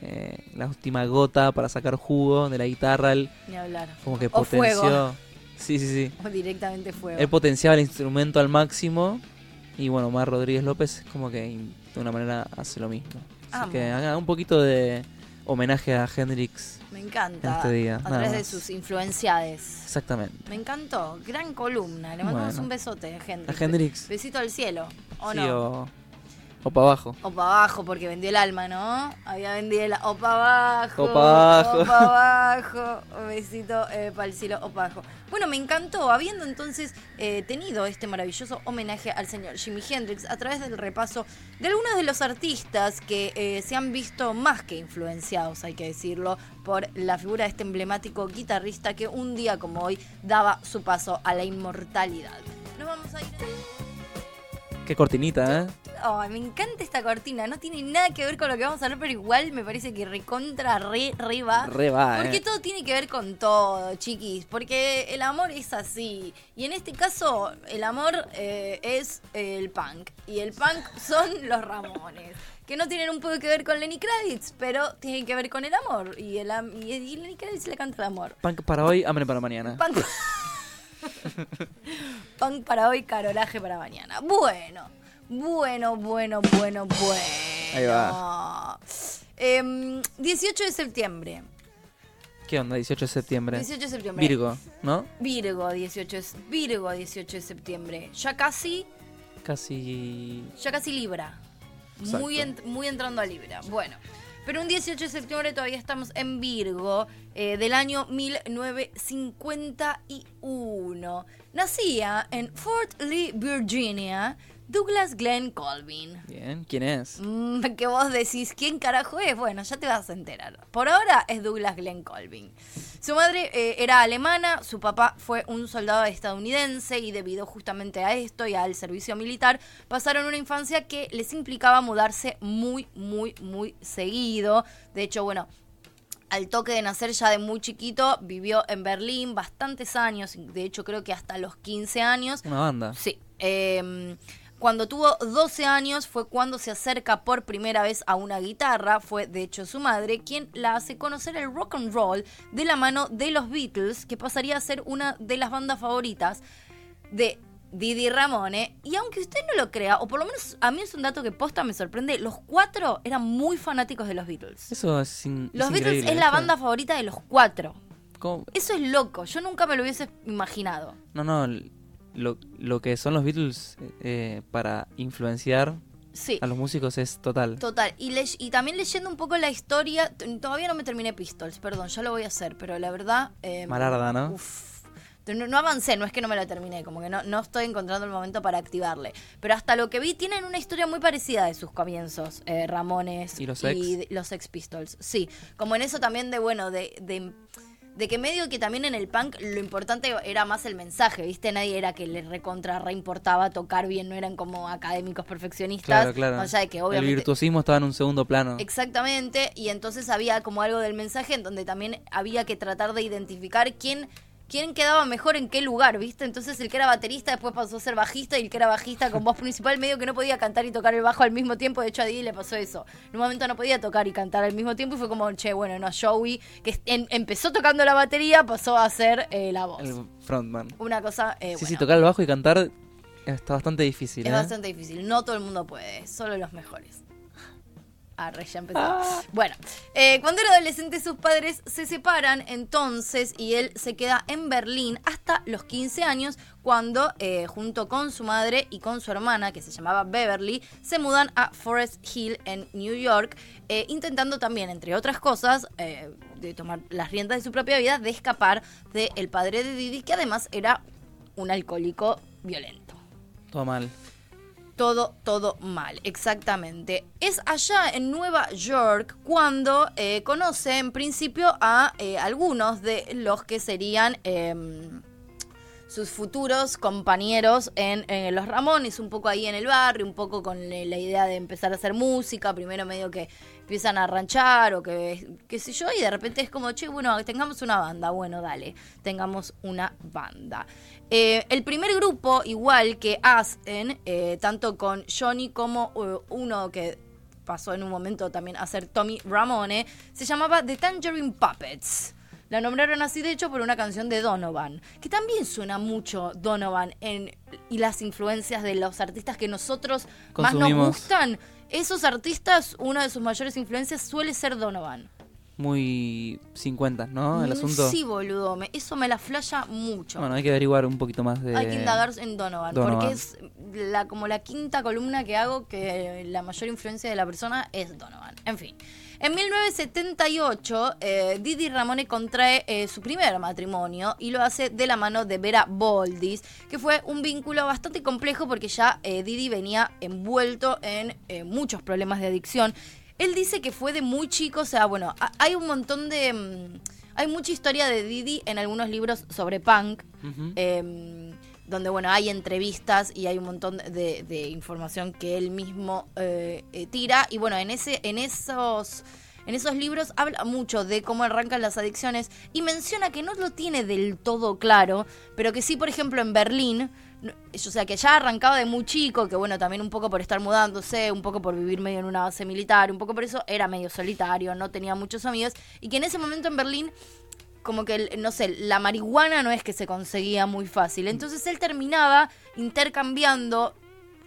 Speaker 3: eh, la última gota para sacar jugo de la guitarra. Él
Speaker 2: Ni hablar.
Speaker 3: como que
Speaker 2: O
Speaker 3: potenció.
Speaker 2: fuego.
Speaker 3: Sí, sí, sí.
Speaker 2: O directamente fuego.
Speaker 3: Él potenciaba el instrumento al máximo. Y bueno, Omar Rodríguez López como que de una manera hace lo mismo. Así
Speaker 2: Amo.
Speaker 3: que haga un poquito de homenaje a Hendrix.
Speaker 2: Me encanta.
Speaker 3: Este día,
Speaker 2: a través de sus influenciades.
Speaker 3: Exactamente.
Speaker 2: Me encantó. Gran columna. Le mandamos
Speaker 3: Bueno.
Speaker 2: un besote a Hendrix.
Speaker 3: A Hendrix.
Speaker 2: Besito al cielo. ¿O
Speaker 3: Sí,
Speaker 2: no?
Speaker 3: o, o para abajo.
Speaker 2: O para abajo, porque vendió el alma, ¿no? Había vendido el... O para abajo.
Speaker 3: O pa' abajo.
Speaker 2: O para abajo. Un besito para el cielo o para abajo. Bueno, me encantó. Habiendo entonces eh, tenido este maravilloso homenaje al señor Jimi Hendrix a través del repaso de algunos de los artistas que eh, se han visto más que influenciados, hay que decirlo, por la figura de este emblemático guitarrista que un día como hoy daba su paso a la inmortalidad. Nos vamos a ir...
Speaker 3: Qué cortinita, ¿eh?
Speaker 2: Ay, me encanta esta cortina. No tiene nada que ver con lo que vamos a hablar, pero igual me parece que recontra, re, re va.
Speaker 3: Re va,
Speaker 2: Porque
Speaker 3: ¿eh?
Speaker 2: todo tiene que ver con todo, chiquis. Porque el amor es así. Y en este caso, el amor eh, es el punk. Y el punk son los Ramones. Que no tienen un poco que ver con Lenny Kravitz, pero tienen que ver con el amor. Y, el, y, y Lenny Kravitz le canta el amor.
Speaker 3: Punk para hoy, hambre para mañana.
Speaker 2: Punk. Punk para hoy, carolaje para mañana. Bueno, bueno, bueno, bueno, bueno.
Speaker 3: Ahí va.
Speaker 2: Em, 18 de septiembre.
Speaker 3: ¿Qué onda? 18 de septiembre.
Speaker 2: 18 de septiembre.
Speaker 3: Virgo, ¿no?
Speaker 2: Virgo, 18 es Virgo, 18 de septiembre. Ya casi,
Speaker 3: Casi.
Speaker 2: ya casi Libra. Muy,
Speaker 3: Exacto.
Speaker 2: en- muy entrando a Libra. Bueno, pero un 18 de septiembre todavía estamos en Virgo eh, del año 1951. Nacía en Fort Lee, Virginia, Douglas Glenn Colvin.
Speaker 3: Bien, ¿quién es?
Speaker 2: Mm, que vos decís, ¿quién carajo es? Bueno, ya te vas a enterar. Por ahora es Douglas Glenn Colvin. Su madre eh, era alemana, su papá fue un soldado estadounidense y debido justamente a esto y al servicio militar, pasaron una infancia que les implicaba mudarse muy, muy, muy seguido. De hecho, bueno, al toque de nacer ya de muy chiquito, vivió en Berlín bastantes años, de hecho creo que hasta los 15 años.
Speaker 3: Una banda.
Speaker 2: Sí. eh, cuando tuvo 12 años fue cuando se acerca por primera vez a una guitarra. Fue de hecho su madre quien la hace conocer el rock and roll de la mano de los Beatles, que pasaría a ser una de las bandas favoritas de Didi Ramone. Y aunque usted no lo crea, o por lo menos a mí es un dato que posta me sorprende, los cuatro eran muy fanáticos de los Beatles.
Speaker 3: Eso es, in- es
Speaker 2: Los Beatles es la banda favorita de los cuatro.
Speaker 3: ¿Cómo?
Speaker 2: Eso es loco, yo nunca me lo hubiese imaginado.
Speaker 3: No, no, lo, lo que son los Beatles eh, para influenciar
Speaker 2: Sí.
Speaker 3: a los músicos es total.
Speaker 2: Total, y, le- y también leyendo un poco la historia, todavía no me terminé Pistols, perdón, ya lo voy a hacer, pero la verdad... eh,
Speaker 3: Malarda, ¿no?
Speaker 2: uf. no, no avancé, no es que no me la terminé, como que no, no estoy encontrando el momento para activarle. Pero hasta lo que vi, tienen una historia muy parecida de sus comienzos, eh, Ramones
Speaker 3: ¿Y los ex?
Speaker 2: los Ex Pistols. Sí, como en eso también de, bueno, de... de de que medio que también en el punk lo importante era más el mensaje, ¿viste? Nadie era que le recontra reimportaba tocar bien, no eran como académicos perfeccionistas.
Speaker 3: Claro, claro.
Speaker 2: Más allá de que
Speaker 3: El
Speaker 2: obviamente
Speaker 3: virtuosismo estaba en un segundo plano.
Speaker 2: Exactamente, y entonces había como algo del mensaje en donde también había que tratar de identificar quién, quién quedaba mejor en qué lugar, ¿viste? Entonces el que era baterista después pasó a ser bajista y el que era bajista con voz principal medio que no podía cantar y tocar el bajo al mismo tiempo, de hecho a Didi le pasó eso. En un momento no podía tocar y cantar al mismo tiempo y fue como, che, bueno, no, Joey, que en- empezó tocando la batería, pasó a hacer eh, la voz.
Speaker 3: El frontman.
Speaker 2: Una cosa... eh,
Speaker 3: sí,
Speaker 2: bueno,
Speaker 3: sí, tocar el bajo y cantar está bastante difícil.
Speaker 2: es
Speaker 3: ¿eh?
Speaker 2: bastante difícil, no todo el mundo puede, solo los mejores. Arre, ya empezó. Bueno, eh, cuando era adolescente sus padres se separan entonces y él se queda en Berlín hasta los 15 años cuando eh, junto con su madre y con su hermana que se llamaba Beverly se mudan a Forest Hill en New York eh, intentando también entre otras cosas eh, de tomar las riendas de su propia vida de escapar del padre de Didi que además era un alcohólico violento.
Speaker 3: Todo mal.
Speaker 2: Todo, todo mal, exactamente. Es allá en Nueva York cuando eh, conoce en principio a eh, algunos de los que serían em, sus futuros compañeros en, en Los Ramones, un poco ahí en el barrio, un poco con eh, la idea de empezar a hacer música, primero medio que empiezan a ranchar o que qué sé yo, y de repente es como, che, bueno, tengamos una banda, bueno, dale, tengamos una banda. Eh, el primer grupo, igual que hacen, eh, tanto con Johnny como eh, uno que pasó en un momento también a ser Tommy Ramone, se llamaba The Tangerine Puppets. La nombraron así, de hecho, por una canción de Donovan, que también suena mucho Donovan en, y las influencias de los artistas que nosotros más nos gustan. Esos artistas, una de sus mayores influencias suele ser Donovan.
Speaker 3: Muy 50, ¿no? El asunto.
Speaker 2: Sí, boludo, me- eso me la flasha mucho.
Speaker 3: Bueno, hay que averiguar un poquito más de.
Speaker 2: Hay que indagar en Donovan,
Speaker 3: Donovan.
Speaker 2: porque es la, como la quinta columna que hago que la mayor influencia de la persona es Donovan. En fin. En 1978, eh, Didi Ramone contrae eh, su primer matrimonio y lo hace de la mano de Vera Boldis, que fue un vínculo bastante complejo porque ya eh, Didi venía envuelto en eh, muchos problemas de adicción. Él dice que fue de muy chico, o sea, bueno, ha- hay un montón de... mm, hay mucha historia de Didi en algunos libros sobre punk, eh, donde bueno hay entrevistas y hay un montón de, de información que él mismo eh, eh, tira. Y bueno en ese en esos en esos libros habla mucho de cómo arrancan las adicciones y menciona que no lo tiene del todo claro pero que sí por ejemplo en Berlín o sea que ya arrancaba de muy chico que bueno también un poco por estar mudándose un poco por vivir medio en una base militar un poco por eso era medio solitario no tenía muchos amigos y que en ese momento en Berlín como que, no sé, la marihuana no es que se conseguía muy fácil. Entonces él terminaba intercambiando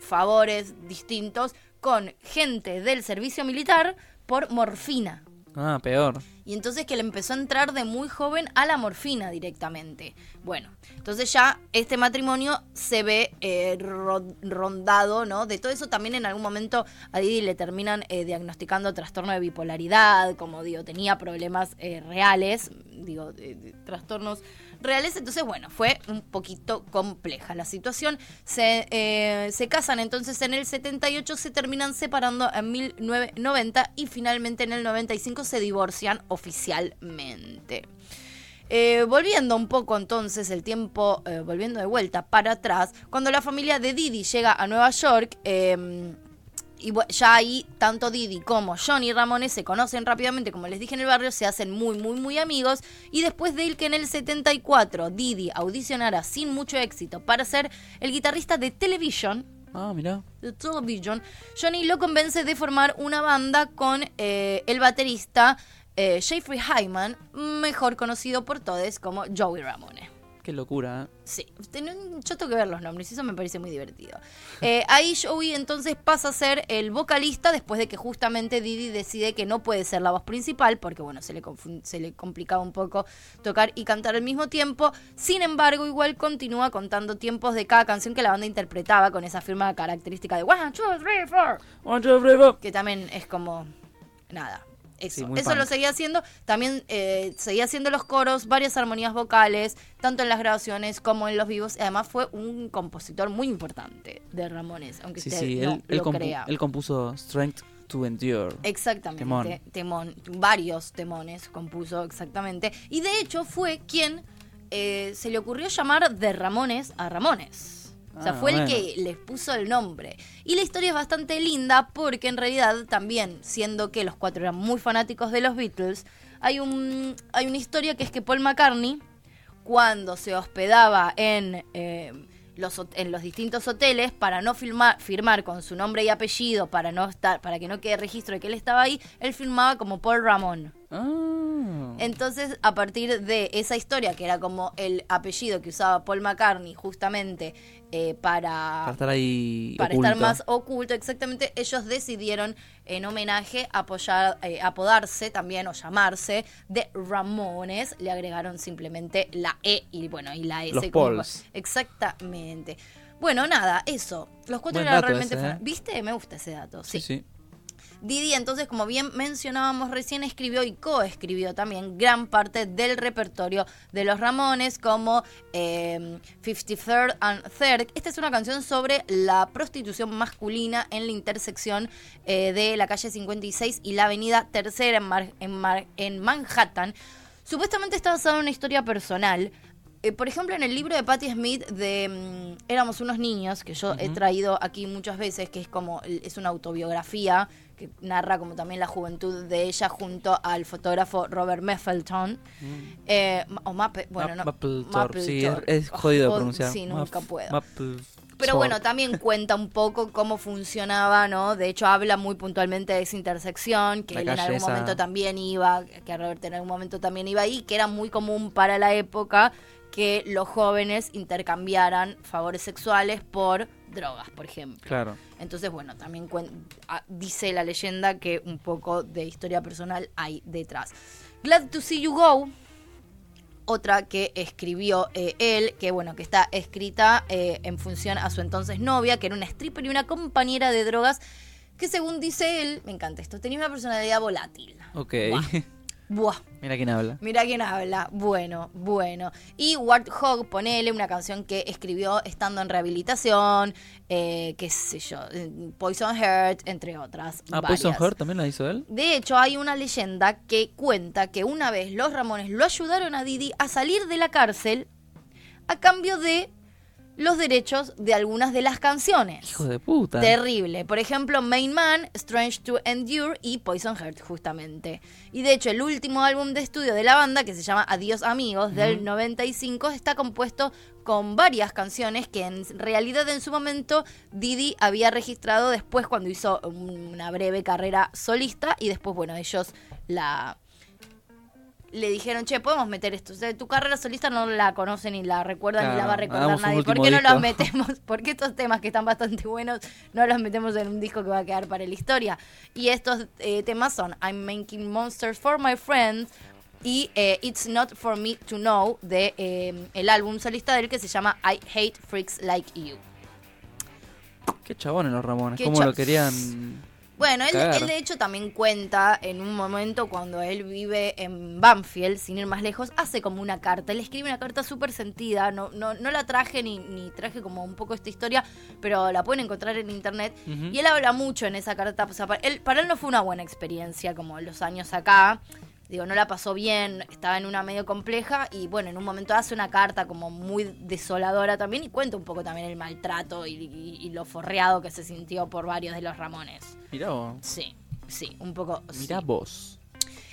Speaker 2: favores distintos con gente del servicio militar por morfina.
Speaker 3: Ah, peor.
Speaker 2: Y entonces que le empezó a entrar de muy joven a la morfina directamente. Bueno, entonces ya este matrimonio se ve eh, ro- rondado, ¿no? De todo eso también en algún momento a Didi le terminan eh, diagnosticando trastorno de bipolaridad, como digo, tenía problemas eh, reales, digo, trastornos reales. Entonces, bueno, fue un poquito compleja la situación. Se, eh, se casan entonces en el 78, se terminan separando en 1990 y finalmente en el 95 se divorcian oficialmente. Eh, volviendo un poco entonces el tiempo, eh, volviendo de vuelta para atrás, cuando la familia de Didi llega a Nueva York, eh, y ya ahí tanto Didi como Johnny Ramones se conocen rápidamente, como les dije en el barrio, se hacen muy, muy, muy amigos. Y después de él que en el 74 Didi audicionara sin mucho éxito para ser el guitarrista de Television,
Speaker 3: Ah, mirá.
Speaker 2: de Television, Johnny lo convence de formar una banda con eh, el baterista eh, Jeffrey Hyman, mejor conocido por todos como Joey Ramone.
Speaker 3: Qué locura, ¿eh?
Speaker 2: Sí, yo tengo que ver los nombres y eso me parece muy divertido. Eh, ahí Joey entonces pasa a ser el vocalista después de que justamente Didi decide que no puede ser la voz principal porque bueno, se le, se le complicaba un poco tocar y cantar al mismo tiempo. Sin embargo, igual continúa contando tiempos de cada canción que la banda interpretaba con esa firma característica de one, two, three, four que también es como nada. Eso,
Speaker 3: Sí,
Speaker 2: eso lo seguía haciendo. También eh, seguía haciendo los coros, varias armonías vocales, tanto en las grabaciones como en los vivos. Además fue un compositor muy importante de Ramones, aunque
Speaker 3: Sí,
Speaker 2: usted
Speaker 3: sí,
Speaker 2: no
Speaker 3: él, él
Speaker 2: lo
Speaker 3: compu-
Speaker 2: crea.
Speaker 3: él compuso Strength to Endure.
Speaker 2: Exactamente,
Speaker 3: Temón.
Speaker 2: temón. Varios temones compuso exactamente. Y de hecho fue quien eh, se le ocurrió llamar de Ramones a Ramones. O sea,
Speaker 3: Ah,
Speaker 2: fue el que les puso el nombre. Y la historia es bastante linda porque en realidad también, siendo que los cuatro eran muy fanáticos de los Beatles, hay, un, hay una historia que es que Paul McCartney, cuando se hospedaba en, eh, los, en los distintos hoteles, para no firmar, firmar con su nombre y apellido, para, no estar, para que no quede registro de que él estaba ahí, él firmaba como Paul Ramón.
Speaker 3: Ah.
Speaker 2: Entonces, a partir de esa historia, que era como el apellido que usaba Paul McCartney justamente eh, para,
Speaker 3: Para estar ahí
Speaker 2: para
Speaker 3: oculto.
Speaker 2: estar más oculto, exactamente, ellos decidieron en homenaje apoyar, eh, apodarse también o llamarse de Ramones, le agregaron simplemente la E y bueno, y la S.
Speaker 3: Los
Speaker 2: como-. Exactamente. Bueno, nada, eso. Los cuatro
Speaker 3: Buen
Speaker 2: eran realmente...
Speaker 3: ese, ¿eh?
Speaker 2: ¿Viste? Me gusta ese dato.
Speaker 3: Sí, sí.
Speaker 2: Didi entonces, como bien mencionábamos recién, escribió y coescribió también gran parte del repertorio de los Ramones, como eh, 53rd and Third. Esta es una canción sobre la prostitución masculina en la intersección eh, de la calle 56 y la avenida Tercera en, Mar- en, Mar- en Manhattan. Supuestamente está basada en una historia personal. Eh, por ejemplo, en el libro de Patti Smith de mm, Éramos unos niños, que yo he traído aquí muchas veces, que es como es una autobiografía que narra como también la juventud de ella junto al fotógrafo Robert Mapplethorpe. Eh, ma- o Mappe, bueno, no,
Speaker 3: Mapplethorpe, sí, es, es jodido de
Speaker 2: Oh,
Speaker 3: pronunciar.
Speaker 2: Sí, nunca
Speaker 3: Map-
Speaker 2: puedo.
Speaker 3: Mapple-
Speaker 2: Pero bueno, también cuenta un poco cómo funcionaba, ¿no? De hecho, habla muy puntualmente de esa intersección, que
Speaker 3: La
Speaker 2: él en algún
Speaker 3: esa.
Speaker 2: momento también iba, que Robert en algún momento también iba ahí, que era muy común para la época que los jóvenes intercambiaran favores sexuales por drogas, por ejemplo.
Speaker 3: Claro.
Speaker 2: Entonces, bueno, también dice la leyenda que un poco de historia personal hay detrás. Glad to See You Go, otra que escribió eh, él, que bueno, que está escrita eh, en función a su entonces novia, que era una stripper y una compañera de drogas, que según dice él, me encanta esto, tenía una personalidad volátil.
Speaker 3: Ok.
Speaker 2: Buah.
Speaker 3: Mira quién habla.
Speaker 2: Mira quién habla. Bueno, bueno. Y Warthog, ponele una canción que escribió estando en rehabilitación, eh, qué sé yo, Poison Heart, entre otras.
Speaker 3: Ah,
Speaker 2: varias.
Speaker 3: Poison Heart también la hizo él.
Speaker 2: De hecho, hay una leyenda que cuenta que una vez los Ramones lo ayudaron a Didi a salir de la cárcel a cambio de los derechos de algunas de las canciones.
Speaker 3: Hijo de puta.
Speaker 2: Terrible. Por ejemplo, Main Man, Strange to Endure y Poison Heart, justamente. Y de hecho, el último álbum de estudio de la banda, que se llama Adiós Amigos, del 95, está compuesto con varias canciones que en realidad en su momento Didi había registrado después cuando hizo una breve carrera solista y después, bueno, ellos la le dijeron, che, podemos meter esto. O sea, tu carrera solista no la conoce ni la recuerda ni la va a recordar nadie. ¿Por qué no
Speaker 3: disco.
Speaker 2: los metemos? ¿Por qué estos temas que están bastante buenos no los metemos en un disco que va a quedar para la historia? Y estos eh, temas son I'm Making Monsters for My Friends y eh, It's Not For Me To Know de eh, el álbum solista de él que se llama I Hate Freaks Like You.
Speaker 3: Qué chabones los Ramones. ¿Cómo lo querían?
Speaker 2: Bueno, él, él de hecho también cuenta en un momento cuando él vive en Banfield, sin ir más lejos, hace como una carta. Él escribe una carta súper sentida. No, no, no la traje ni, ni traje como un poco esta historia, pero la pueden encontrar en internet. Y él habla mucho en esa carta. O sea, para él, para él no fue una buena experiencia como los años acá. Digo, no la pasó bien, estaba en una medio compleja y bueno, en un momento hace una carta como muy desoladora también y cuenta un poco también el maltrato y, y- y lo forreado que se sintió por varios de los Ramones.
Speaker 3: Mirá vos.
Speaker 2: Sí, sí, un poco.
Speaker 3: Mirá
Speaker 2: sí.
Speaker 3: vos.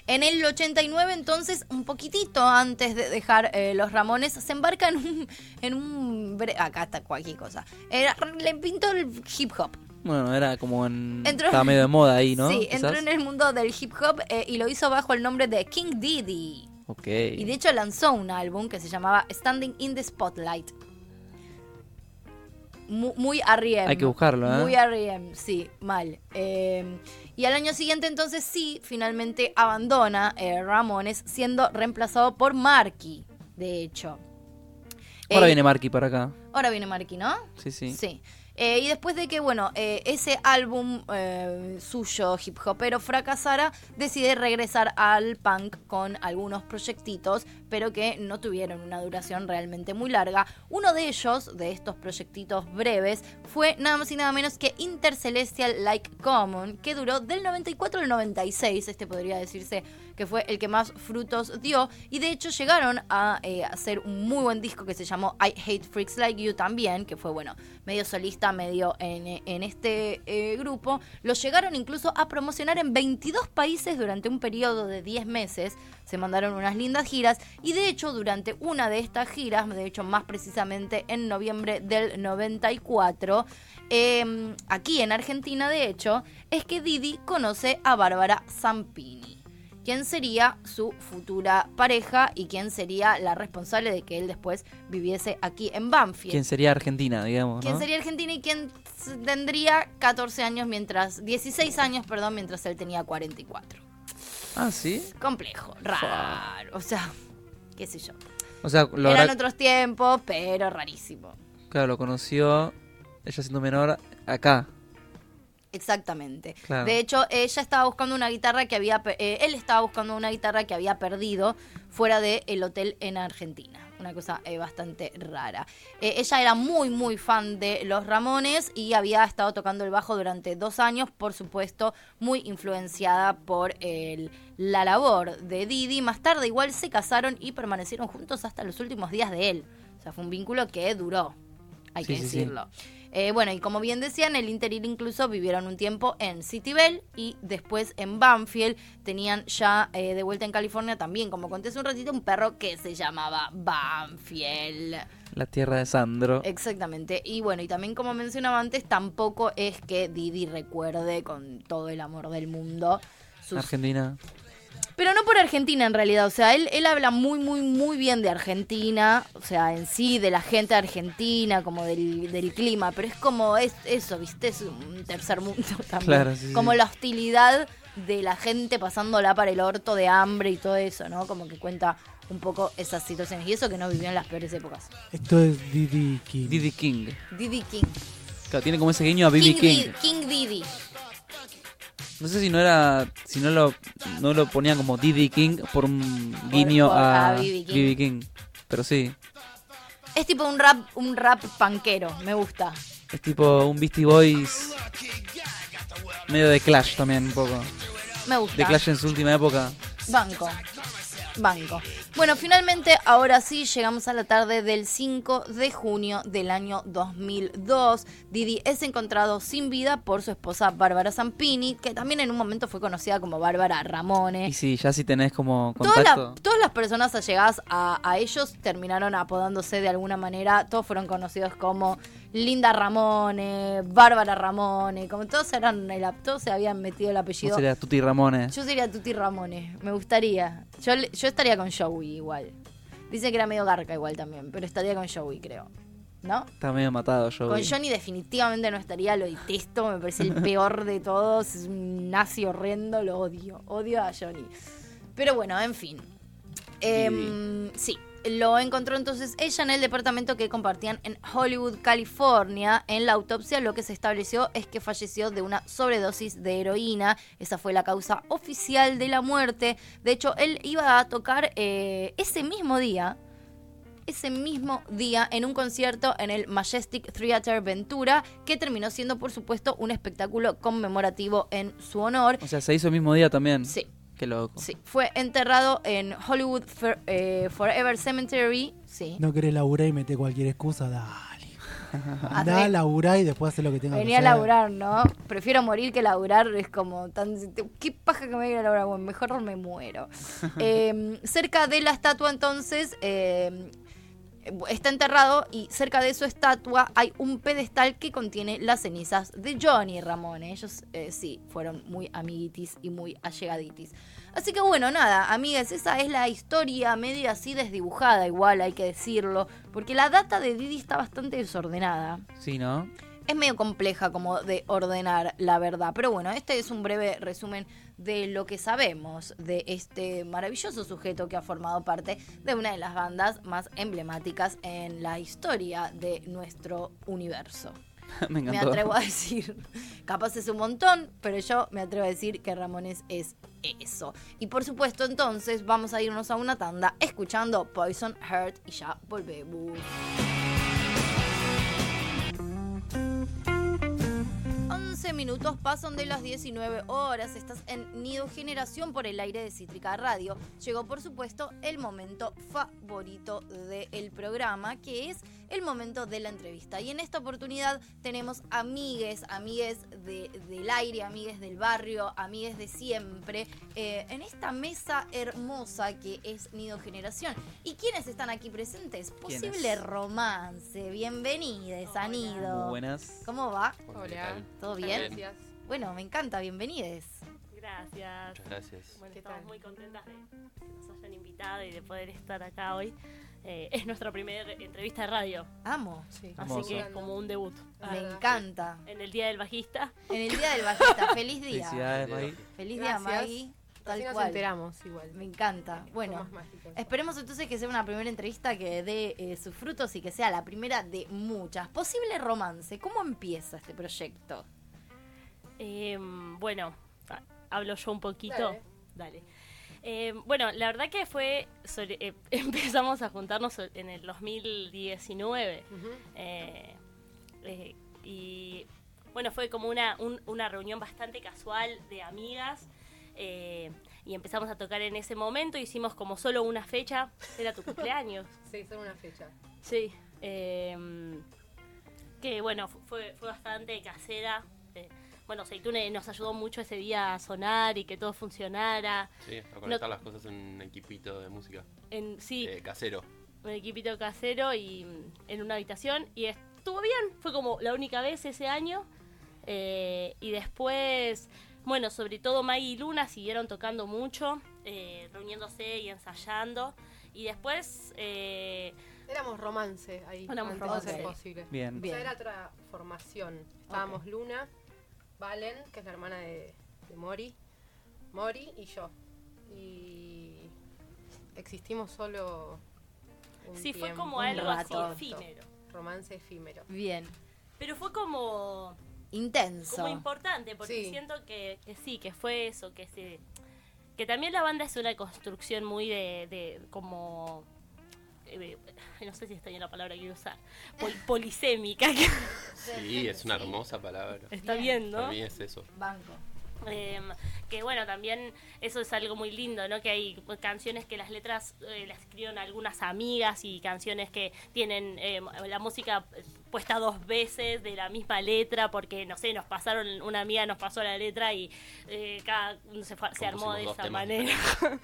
Speaker 2: En el 89, entonces, un poquitito antes de dejar eh, los Ramones, se embarca en un. En un bre- acá está cualquier cosa. Era- le pintó el hip hop.
Speaker 3: Bueno, era como en...
Speaker 2: Entró-
Speaker 3: Estaba medio de moda ahí, ¿no?
Speaker 2: Sí,
Speaker 3: Quizás.
Speaker 2: entró en el mundo del hip hop eh, y lo hizo bajo el nombre de King Diddy.
Speaker 3: Ok.
Speaker 2: Y de hecho lanzó un álbum que se llamaba Standing in the Spotlight. Mu- Muy R.E.M.
Speaker 3: Hay que buscarlo, ¿eh?
Speaker 2: Muy R.E.M., sí, mal. Eh, y al año siguiente entonces sí, finalmente abandona eh, Ramones siendo reemplazado por Marky, de hecho.
Speaker 3: Ahora
Speaker 2: Eh,
Speaker 3: viene Marky para acá.
Speaker 2: Ahora viene Marky, ¿no?
Speaker 3: Sí, sí.
Speaker 2: Sí. Eh, y después de que, bueno, eh, ese álbum eh, suyo, hip hopero, fracasara, decide regresar al punk con algunos proyectitos, pero que no tuvieron una duración realmente muy larga. Uno de ellos, de estos proyectitos breves, fue nada más y nada menos que Intercelestial Like Common, que duró del 94 al 96. Este podría decirse que fue el que más frutos dio. Y de hecho llegaron a eh, hacer un muy buen disco que se llamó I Hate Freaks Like You también, que fue, bueno, medio solista, medio en, en este eh, grupo. Lo llegaron incluso a promocionar en 22 países durante un periodo de 10 meses. Se mandaron unas lindas giras y de hecho durante una de estas giras, de hecho más precisamente en noviembre del 94, eh, aquí en Argentina de hecho, es que Didi conoce a Bárbara Zampini quién sería su futura pareja y quién sería la responsable de que él después viviese aquí en Banfield.
Speaker 3: ¿Quién sería Argentina, digamos,
Speaker 2: ¿Quién sería Argentina y quién tendría 14 años mientras 16 años, perdón, mientras él tenía 44.
Speaker 3: Ah, ¿sí?
Speaker 2: Complejo, raro, o sea, qué sé yo.
Speaker 3: O sea, lo
Speaker 2: Eran
Speaker 3: habrá-
Speaker 2: otros tiempos, pero rarísimo.
Speaker 3: Claro, lo conoció ella siendo menor acá.
Speaker 2: Exactamente.
Speaker 3: Claro.
Speaker 2: De hecho, ella estaba buscando una guitarra que había, eh, él estaba buscando una guitarra que había perdido fuera del hotel en Argentina. Una cosa eh, bastante rara. Eh, ella era muy, muy fan de los Ramones y había estado tocando el bajo durante dos años, por supuesto, muy influenciada por el- la labor de Didi. Más tarde igual se casaron y permanecieron juntos hasta los últimos días de él. O sea, fue un vínculo que duró, hay
Speaker 3: Sí,
Speaker 2: que
Speaker 3: sí, sí.
Speaker 2: Eh, bueno, y como bien decían, el interín incluso vivieron un tiempo en City Bell y después en Banfield. Tenían ya eh, de vuelta en California también, como conté hace un ratito, un perro que se llamaba Banfield.
Speaker 3: La tierra de Sandro.
Speaker 2: Exactamente. Y bueno, y también como mencionaba antes, tampoco es que Didi recuerde con todo el amor del mundo sus
Speaker 3: Argentina.
Speaker 2: Pero no por Argentina en realidad, o sea, él, él habla muy, muy, muy bien de Argentina, o sea, en sí, de la gente de Argentina, como del, del clima, pero es como es eso, ¿viste? Es un tercer mundo también.
Speaker 3: Claro, sí, sí.
Speaker 2: como la hostilidad de la gente pasándola para el orto de hambre y todo eso, ¿no? Como que cuenta un poco esas situaciones. Y eso que no vivió en las peores épocas.
Speaker 4: Esto es Didi King.
Speaker 3: Diddy King.
Speaker 2: Didi King.
Speaker 3: Claro, tiene como ese guiño a B.B.
Speaker 2: King,
Speaker 3: King
Speaker 2: Didi.
Speaker 3: No sé si no era. Si no lo, no lo ponían como Diddy King por un guiño
Speaker 2: por-
Speaker 3: a
Speaker 2: a B.B. King.
Speaker 3: King. Pero sí.
Speaker 2: Es tipo un rap, un rap panquero, me gusta.
Speaker 3: Es tipo un Beastie Boys. Medio de Clash también, un poco.
Speaker 2: Me gusta.
Speaker 3: De Clash en su última época.
Speaker 2: Banco. Banco. Bueno, finalmente, ahora sí, llegamos a la tarde del 5 de junio del año 2002. Didi es encontrado sin vida por su esposa Bárbara Zampini, que también en un momento fue conocida como Bárbara Ramone.
Speaker 3: Y sí, ya si tenés como
Speaker 2: Todas, la-
Speaker 3: contacto.
Speaker 2: todas las personas allegadas a, a ellos terminaron apodándose de alguna manera. Todos fueron conocidos como Linda Ramone, Bárbara Ramone, como todos eran el, todos se habían metido el
Speaker 3: ¿Cómo
Speaker 2: apellido.
Speaker 3: sería Tuti Ramones?
Speaker 2: Yo sería Tuti Ramone, me gustaría. Yo, yo estaría con Joey igual. Dice que era medio garca igual también, pero estaría con Joey, creo. ¿No?
Speaker 3: Está medio matado yo.
Speaker 2: Con Johnny definitivamente no estaría, lo detesto, me parece el peor de todos, es un nazi horrendo, lo odio, odio a Johnny. Pero bueno, en fin. Em, sí, lo encontró entonces ella en el departamento que compartían en Hollywood, California. En la autopsia lo que se estableció es que falleció de una sobredosis de heroína. Esa fue la causa oficial de la muerte. De hecho, él iba a tocar eh, ese mismo día ese mismo día en un concierto en el Majestic Theater Ventura, que terminó siendo, por supuesto, un espectáculo conmemorativo en su honor.
Speaker 3: O sea, se hizo el mismo día también.
Speaker 2: Sí.
Speaker 3: Qué loco.
Speaker 2: Sí, fue enterrado en Hollywood Fer- eh, Forever Cemetery. Sí.
Speaker 4: No querés laburar y meter cualquier excusa, dale. Andá laburar y después hacer lo que tengas
Speaker 2: Venía a
Speaker 4: que hacer.
Speaker 2: laburar, ¿no? Prefiero morir que laburar, es como tan... ¿Qué paja que me voy a laburar? Bueno, mejor me muero. Eh, cerca de la estatua, entonces, eh, está enterrado y cerca de su estatua hay un pedestal que contiene las cenizas de Johnny Ramone. Ellos, eh, sí, fueron muy amiguitis y muy allegaditis. Así que bueno, nada, amigas, esa es la historia media así desdibujada, igual hay que decirlo, porque la data de Didi está bastante desordenada
Speaker 3: Sí, ¿no?
Speaker 2: es medio compleja como de ordenar la verdad. Pero bueno, este es un breve resumen de lo que sabemos de este maravilloso sujeto que ha formado parte de una de las bandas más emblemáticas en la historia de nuestro universo.
Speaker 3: me
Speaker 2: atrevo a decir, capaz es un montón, pero yo me atrevo a decir que Ramones es eso. Y por supuesto, entonces vamos a irnos a una tanda escuchando Poison Heart y ya volvemos. 11 minutos pasan de las 19 horas. Estás en Nido Generación por el aire de Cítrica Radio. Llegó, por supuesto, el momento favorito del programa, que es el momento de la entrevista. Y en esta oportunidad tenemos amigues, amigues de- del aire, amigues del barrio, amigues de siempre, eh, en esta mesa hermosa que es Nido Generación. ¿Y quiénes están aquí presentes? Posible romance. Bienvenides a Nido.
Speaker 3: Muy buenas.
Speaker 2: ¿Cómo va?
Speaker 9: Hola.
Speaker 2: ¿Todo bien?
Speaker 9: Gracias.
Speaker 2: Bueno, me encanta, bienvenides.
Speaker 10: Gracias.
Speaker 9: Muchas gracias.
Speaker 10: Bueno,
Speaker 9: ¿Qué
Speaker 10: estamos
Speaker 9: tal?
Speaker 10: muy contentas de que nos hayan invitado y de poder estar acá hoy. Eh, es nuestra primera entrevista de radio,
Speaker 2: Amo.
Speaker 10: así
Speaker 3: Hermoso.
Speaker 10: que es como un debut.
Speaker 2: Me
Speaker 10: Ah,
Speaker 2: encanta.
Speaker 10: En el Día del Bajista.
Speaker 2: En el día del bajista, feliz día.
Speaker 3: Felicidades, Maggie.
Speaker 2: Feliz día. Maggie. Tal
Speaker 9: Así nos
Speaker 2: cual.
Speaker 9: enteramos igual.
Speaker 2: Me encanta. Bueno, esperemos entonces que sea una primera entrevista que dé eh, sus frutos y que sea la primera de muchas. Posible romance. ¿Cómo empieza este proyecto?
Speaker 10: Eh, bueno, hablo yo un poquito.
Speaker 9: Dale.
Speaker 10: Dale. Eh, bueno, la verdad que fue. sobre- eh, empezamos a juntarnos en el 2019.
Speaker 9: Ujú.
Speaker 10: Eh, eh, y bueno, fue como una, un- una reunión bastante casual de amigas. eh, y empezamos a tocar en ese momento. Hicimos como solo una fecha. Era tu cumpleaños.
Speaker 9: Sí, solo una fecha.
Speaker 10: Sí. eh, que bueno, fu- fue, fue bastante casera. Bueno, Seitune nos ayudó mucho ese día a sonar y que todo funcionara.
Speaker 9: Sí, a conectar las cosas en un equipito de música.
Speaker 10: En, sí,
Speaker 9: eh, casero.
Speaker 10: un equipito casero y mm, en una habitación. Y estuvo bien, fue como la única vez ese año. Eh, y después, bueno, sobre todo Maggie y Luna siguieron tocando mucho, eh, reuniéndose y ensayando. Y después... eh,
Speaker 11: Éramos romance ahí.
Speaker 10: Éramos romance.
Speaker 11: posible.
Speaker 3: Bien.
Speaker 11: O
Speaker 2: Bien.
Speaker 11: sea, era otra formación. Estábamos Luna, Valen, que es la hermana de, de Mori, Mori y yo. Y existimos solo un
Speaker 10: sí, fue
Speaker 11: tiempo.
Speaker 10: como
Speaker 2: un
Speaker 10: algo así efímero.
Speaker 11: Romance efímero.
Speaker 2: Bien.
Speaker 10: Pero fue como...
Speaker 2: Intenso.
Speaker 10: como importante porque
Speaker 11: Sí.
Speaker 10: siento que, que sí que fue eso que se que también la banda es una construcción muy de, de como eh, no sé si está bien la palabra que quiero usar pol- polisémica
Speaker 9: Sí, es una hermosa palabra.
Speaker 10: está bien
Speaker 9: Para
Speaker 10: no
Speaker 9: mí es eso.
Speaker 2: Banco.
Speaker 10: Em, que bueno, también eso es algo muy lindo, ¿no? Que hay canciones que las letras eh, las escribieron algunas amigas y canciones que tienen em, la música puesta dos veces de la misma letra porque, no sé, nos pasaron, una amiga nos pasó la letra y eh, cada uno se, se armó de esa manera.
Speaker 2: Bien.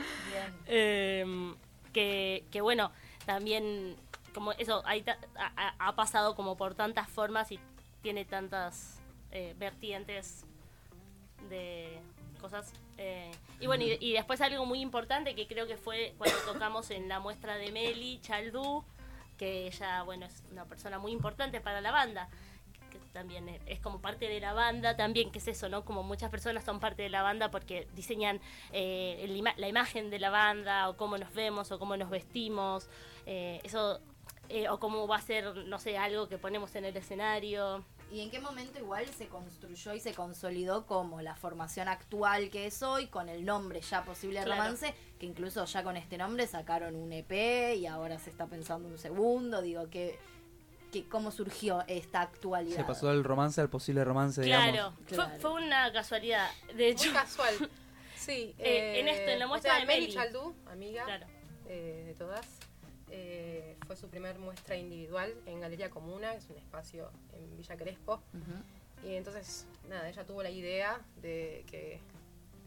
Speaker 10: Em, que, que bueno, también como eso ahí ha, ha- pasado como por tantas formas y tiene tantas eh, vertientes de cosas. eh, y bueno, y, después algo muy importante que creo que fue cuando tocamos en la muestra de Meli Chaldú, que ella, bueno, es una persona muy importante para la banda que también es- como parte de la banda también, que es eso, ¿no? Como muchas personas son parte de la banda porque diseñan eh, el la imagen de la banda, o cómo nos vemos, o cómo nos vestimos, eh, eso, eh, o cómo va a ser, no sé, algo que ponemos en el escenario.
Speaker 2: ¿Y en qué momento igual se construyó y se consolidó como la formación actual que es hoy, con el nombre ya posible de
Speaker 10: Claro.
Speaker 2: romance, que incluso ya con este nombre sacaron un EP y ahora se está pensando un segundo, digo, que, que cómo surgió esta actualidad.
Speaker 3: Se pasó del romance al posible romance,
Speaker 10: Claro,
Speaker 3: digamos.
Speaker 10: Fue,
Speaker 2: Claro.
Speaker 10: fue una casualidad. De hecho,
Speaker 11: Muy casual. Sí.
Speaker 10: Eh, en esto, en la
Speaker 11: o
Speaker 10: muestra
Speaker 11: sea,
Speaker 10: de
Speaker 11: Meli. Chaldú, amiga
Speaker 10: Claro.
Speaker 11: eh, de todas, eh, fue su primer muestra individual en Galería Comuna, que es un espacio en Villa Crespo. Y entonces, nada, ella tuvo la idea de que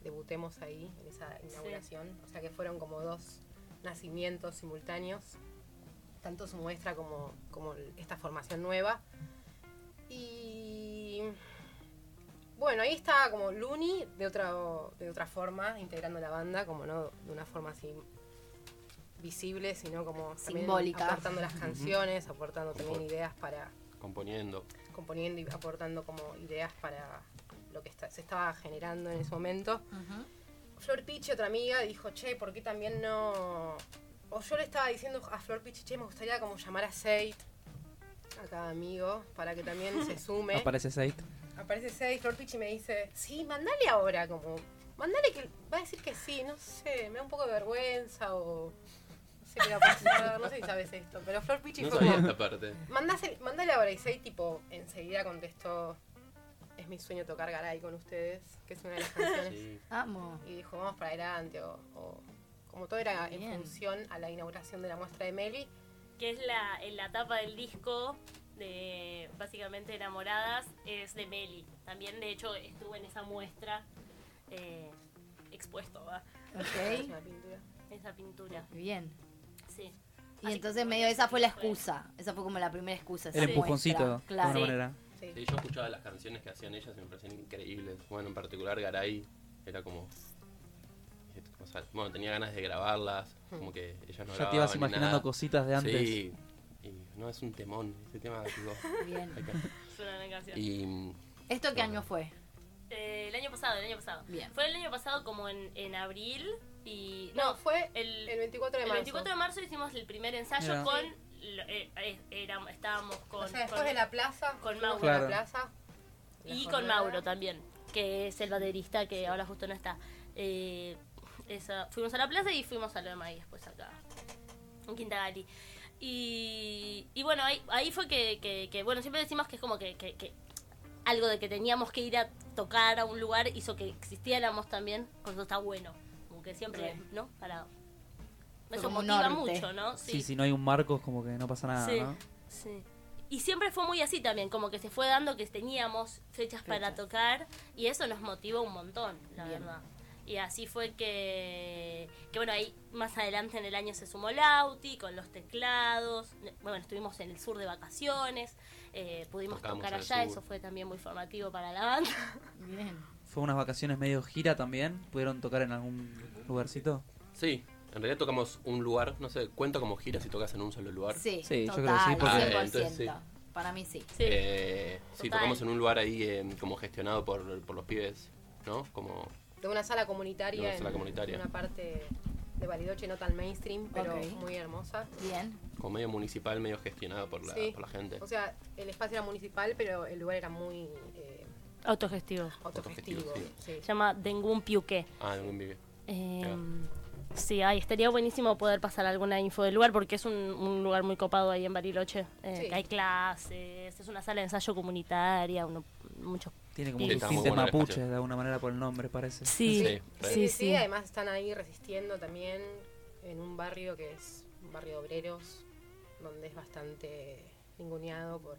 Speaker 11: debutemos ahí en esa inauguración. O sea que fueron como dos nacimientos simultáneos, tanto su muestra como, como esta formación nueva. Y bueno, ahí estaba como Luni de otra, de otra forma, integrando la banda, como no de una forma así visible, sino como
Speaker 2: Simbólica.
Speaker 11: aportando las canciones, aportando también ideas para
Speaker 9: Componiendo.
Speaker 11: componiendo y aportando como ideas para lo que está- se estaba generando en ese momento. Flor Pichi, otra amiga, dijo, che, ¿por qué también no...? O yo le estaba diciendo a Flor Pichi, che, me gustaría como llamar a Seid, a cada amigo, para que también se sume.
Speaker 3: Aparece Seid.
Speaker 11: Aparece Seid, Flor Pichi me dice, sí, mandale ahora, como, mandale que va a decir que sí, no sé, me da un poco de vergüenza o... No sé no sé si sabes esto, pero Flor Pichi
Speaker 9: No
Speaker 11: fue
Speaker 9: sabía
Speaker 11: como...
Speaker 9: esta parte.
Speaker 11: Mandásele- mandale ahora y Seid, tipo, enseguida contestó, es mi sueño tocar Garay con ustedes, que es una de las canciones.
Speaker 9: Sí.
Speaker 2: Amo.
Speaker 11: Y dijo, vamos para adelante, o, o- como todo era en función a la inauguración de la muestra de Meli.
Speaker 10: que es la, en la tapa del disco de básicamente Enamoradas, es de Meli. También, de hecho, estuvo en esa muestra eh, expuesto, ¿va?
Speaker 11: Es
Speaker 2: Ok.
Speaker 11: una pintura.
Speaker 10: Esa pintura.
Speaker 2: Bien.
Speaker 10: Sí.
Speaker 2: Y
Speaker 10: Así
Speaker 2: entonces medio esa fue la excusa. Esa fue como la primera excusa.
Speaker 3: El empujoncito, de
Speaker 2: Claro.
Speaker 3: alguna
Speaker 10: Sí.
Speaker 3: manera.
Speaker 11: Sí.
Speaker 9: Sí, yo escuchaba las canciones que hacían ellas y me parecían increíbles. Bueno, en particular Garay era como... o sea, bueno, tenía ganas de grabarlas, como que ellas no
Speaker 3: Ya te ibas imaginando
Speaker 9: nada.
Speaker 3: cositas de antes.
Speaker 9: Sí, y no, es un temón, ese tema, tipo,
Speaker 2: Bien.
Speaker 10: una gran canción.
Speaker 9: Y
Speaker 2: ¿Esto qué año fue?
Speaker 10: Eh, el año pasado, el año pasado.
Speaker 2: Bien.
Speaker 10: Fue el año pasado como en, en abril y...
Speaker 11: No, fue
Speaker 10: el,
Speaker 11: el 24 de
Speaker 10: el
Speaker 11: marzo.
Speaker 10: 24 de marzo hicimos el primer ensayo con... lo- eh, eh, estábamos con...
Speaker 11: o sea, después
Speaker 10: con-
Speaker 11: de la plaza,
Speaker 10: con Mauro.
Speaker 11: la plaza. la
Speaker 10: Y con. Mauro también, que es el baterista que ahora justo no está. Eh, esa- fuimos a la plaza y fuimos a lo de Maíz después acá, en Quinta Gali. Y, y bueno, ahí, ahí fue que, que- que, bueno, siempre decimos que es como que, que- que algo de que teníamos que ir a tocar a un lugar hizo que existiéramos también, por eso está bueno. Como que siempre,
Speaker 2: Re.
Speaker 10: ¿no? Para... Eso
Speaker 2: como
Speaker 10: motiva
Speaker 2: norte.
Speaker 10: mucho, ¿no?
Speaker 3: Sí. si no hay un marco es como que no pasa nada,
Speaker 10: sí,
Speaker 3: ¿no?
Speaker 10: sí. y siempre fue muy así también, como que se fue dando que teníamos fechas, para tocar y eso nos motivó un montón, la
Speaker 2: Bien.
Speaker 10: verdad. Y así fue que, que, bueno, ahí más adelante en el año se sumó Lauti con los teclados. Bueno, estuvimos en el sur de vacaciones, eh, pudimos
Speaker 9: Tocamos
Speaker 10: tocar
Speaker 9: en
Speaker 10: allá, eso fue también muy formativo para la banda.
Speaker 2: Bien.
Speaker 3: Fue unas vacaciones medio gira también. ¿Pudieron tocar en algún lugarcito?
Speaker 9: Sí, en realidad tocamos un lugar, no sé, cuenta como gira si tocas en un solo lugar.
Speaker 2: Sí,
Speaker 3: Sí, yo creo que sí, porque-
Speaker 2: 100%.
Speaker 9: Ah, entonces sí.
Speaker 2: Para mí sí.
Speaker 10: Sí.
Speaker 9: Eh, sí, tocamos en un lugar ahí eh, como gestionado por, por los pibes, ¿no? Como
Speaker 11: De una sala comunitaria.
Speaker 9: De una sala
Speaker 11: en
Speaker 9: comunitaria.
Speaker 11: una parte de Bariloche, no tan mainstream, pero muy hermosa.
Speaker 2: Bien.
Speaker 9: como medio municipal, medio gestionado por la,
Speaker 11: Sí.
Speaker 9: por la gente.
Speaker 11: O sea, el espacio era municipal, pero el lugar era muy eh,
Speaker 10: Autogestivo.
Speaker 11: autogestivo.
Speaker 9: Autogestivo,
Speaker 11: sí.
Speaker 10: Se llama Dengun Piuque.
Speaker 9: Ah, en un vive.
Speaker 10: Eh, sí, ahí estaría buenísimo poder pasar alguna info del lugar porque es un, un lugar muy copado ahí en Bariloche. Eh,
Speaker 11: Sí.
Speaker 10: que hay clases, es una sala de ensayo comunitaria, uno, muchos.
Speaker 3: Tiene como
Speaker 10: Sí,
Speaker 3: un tinte mapuche, de alguna manera por el nombre, parece.
Speaker 10: Sí,
Speaker 9: Sí,
Speaker 10: sí,
Speaker 9: re.
Speaker 10: sí.
Speaker 11: Sí, además están ahí resistiendo también en un barrio que es un barrio de obreros, donde es bastante ninguneado por,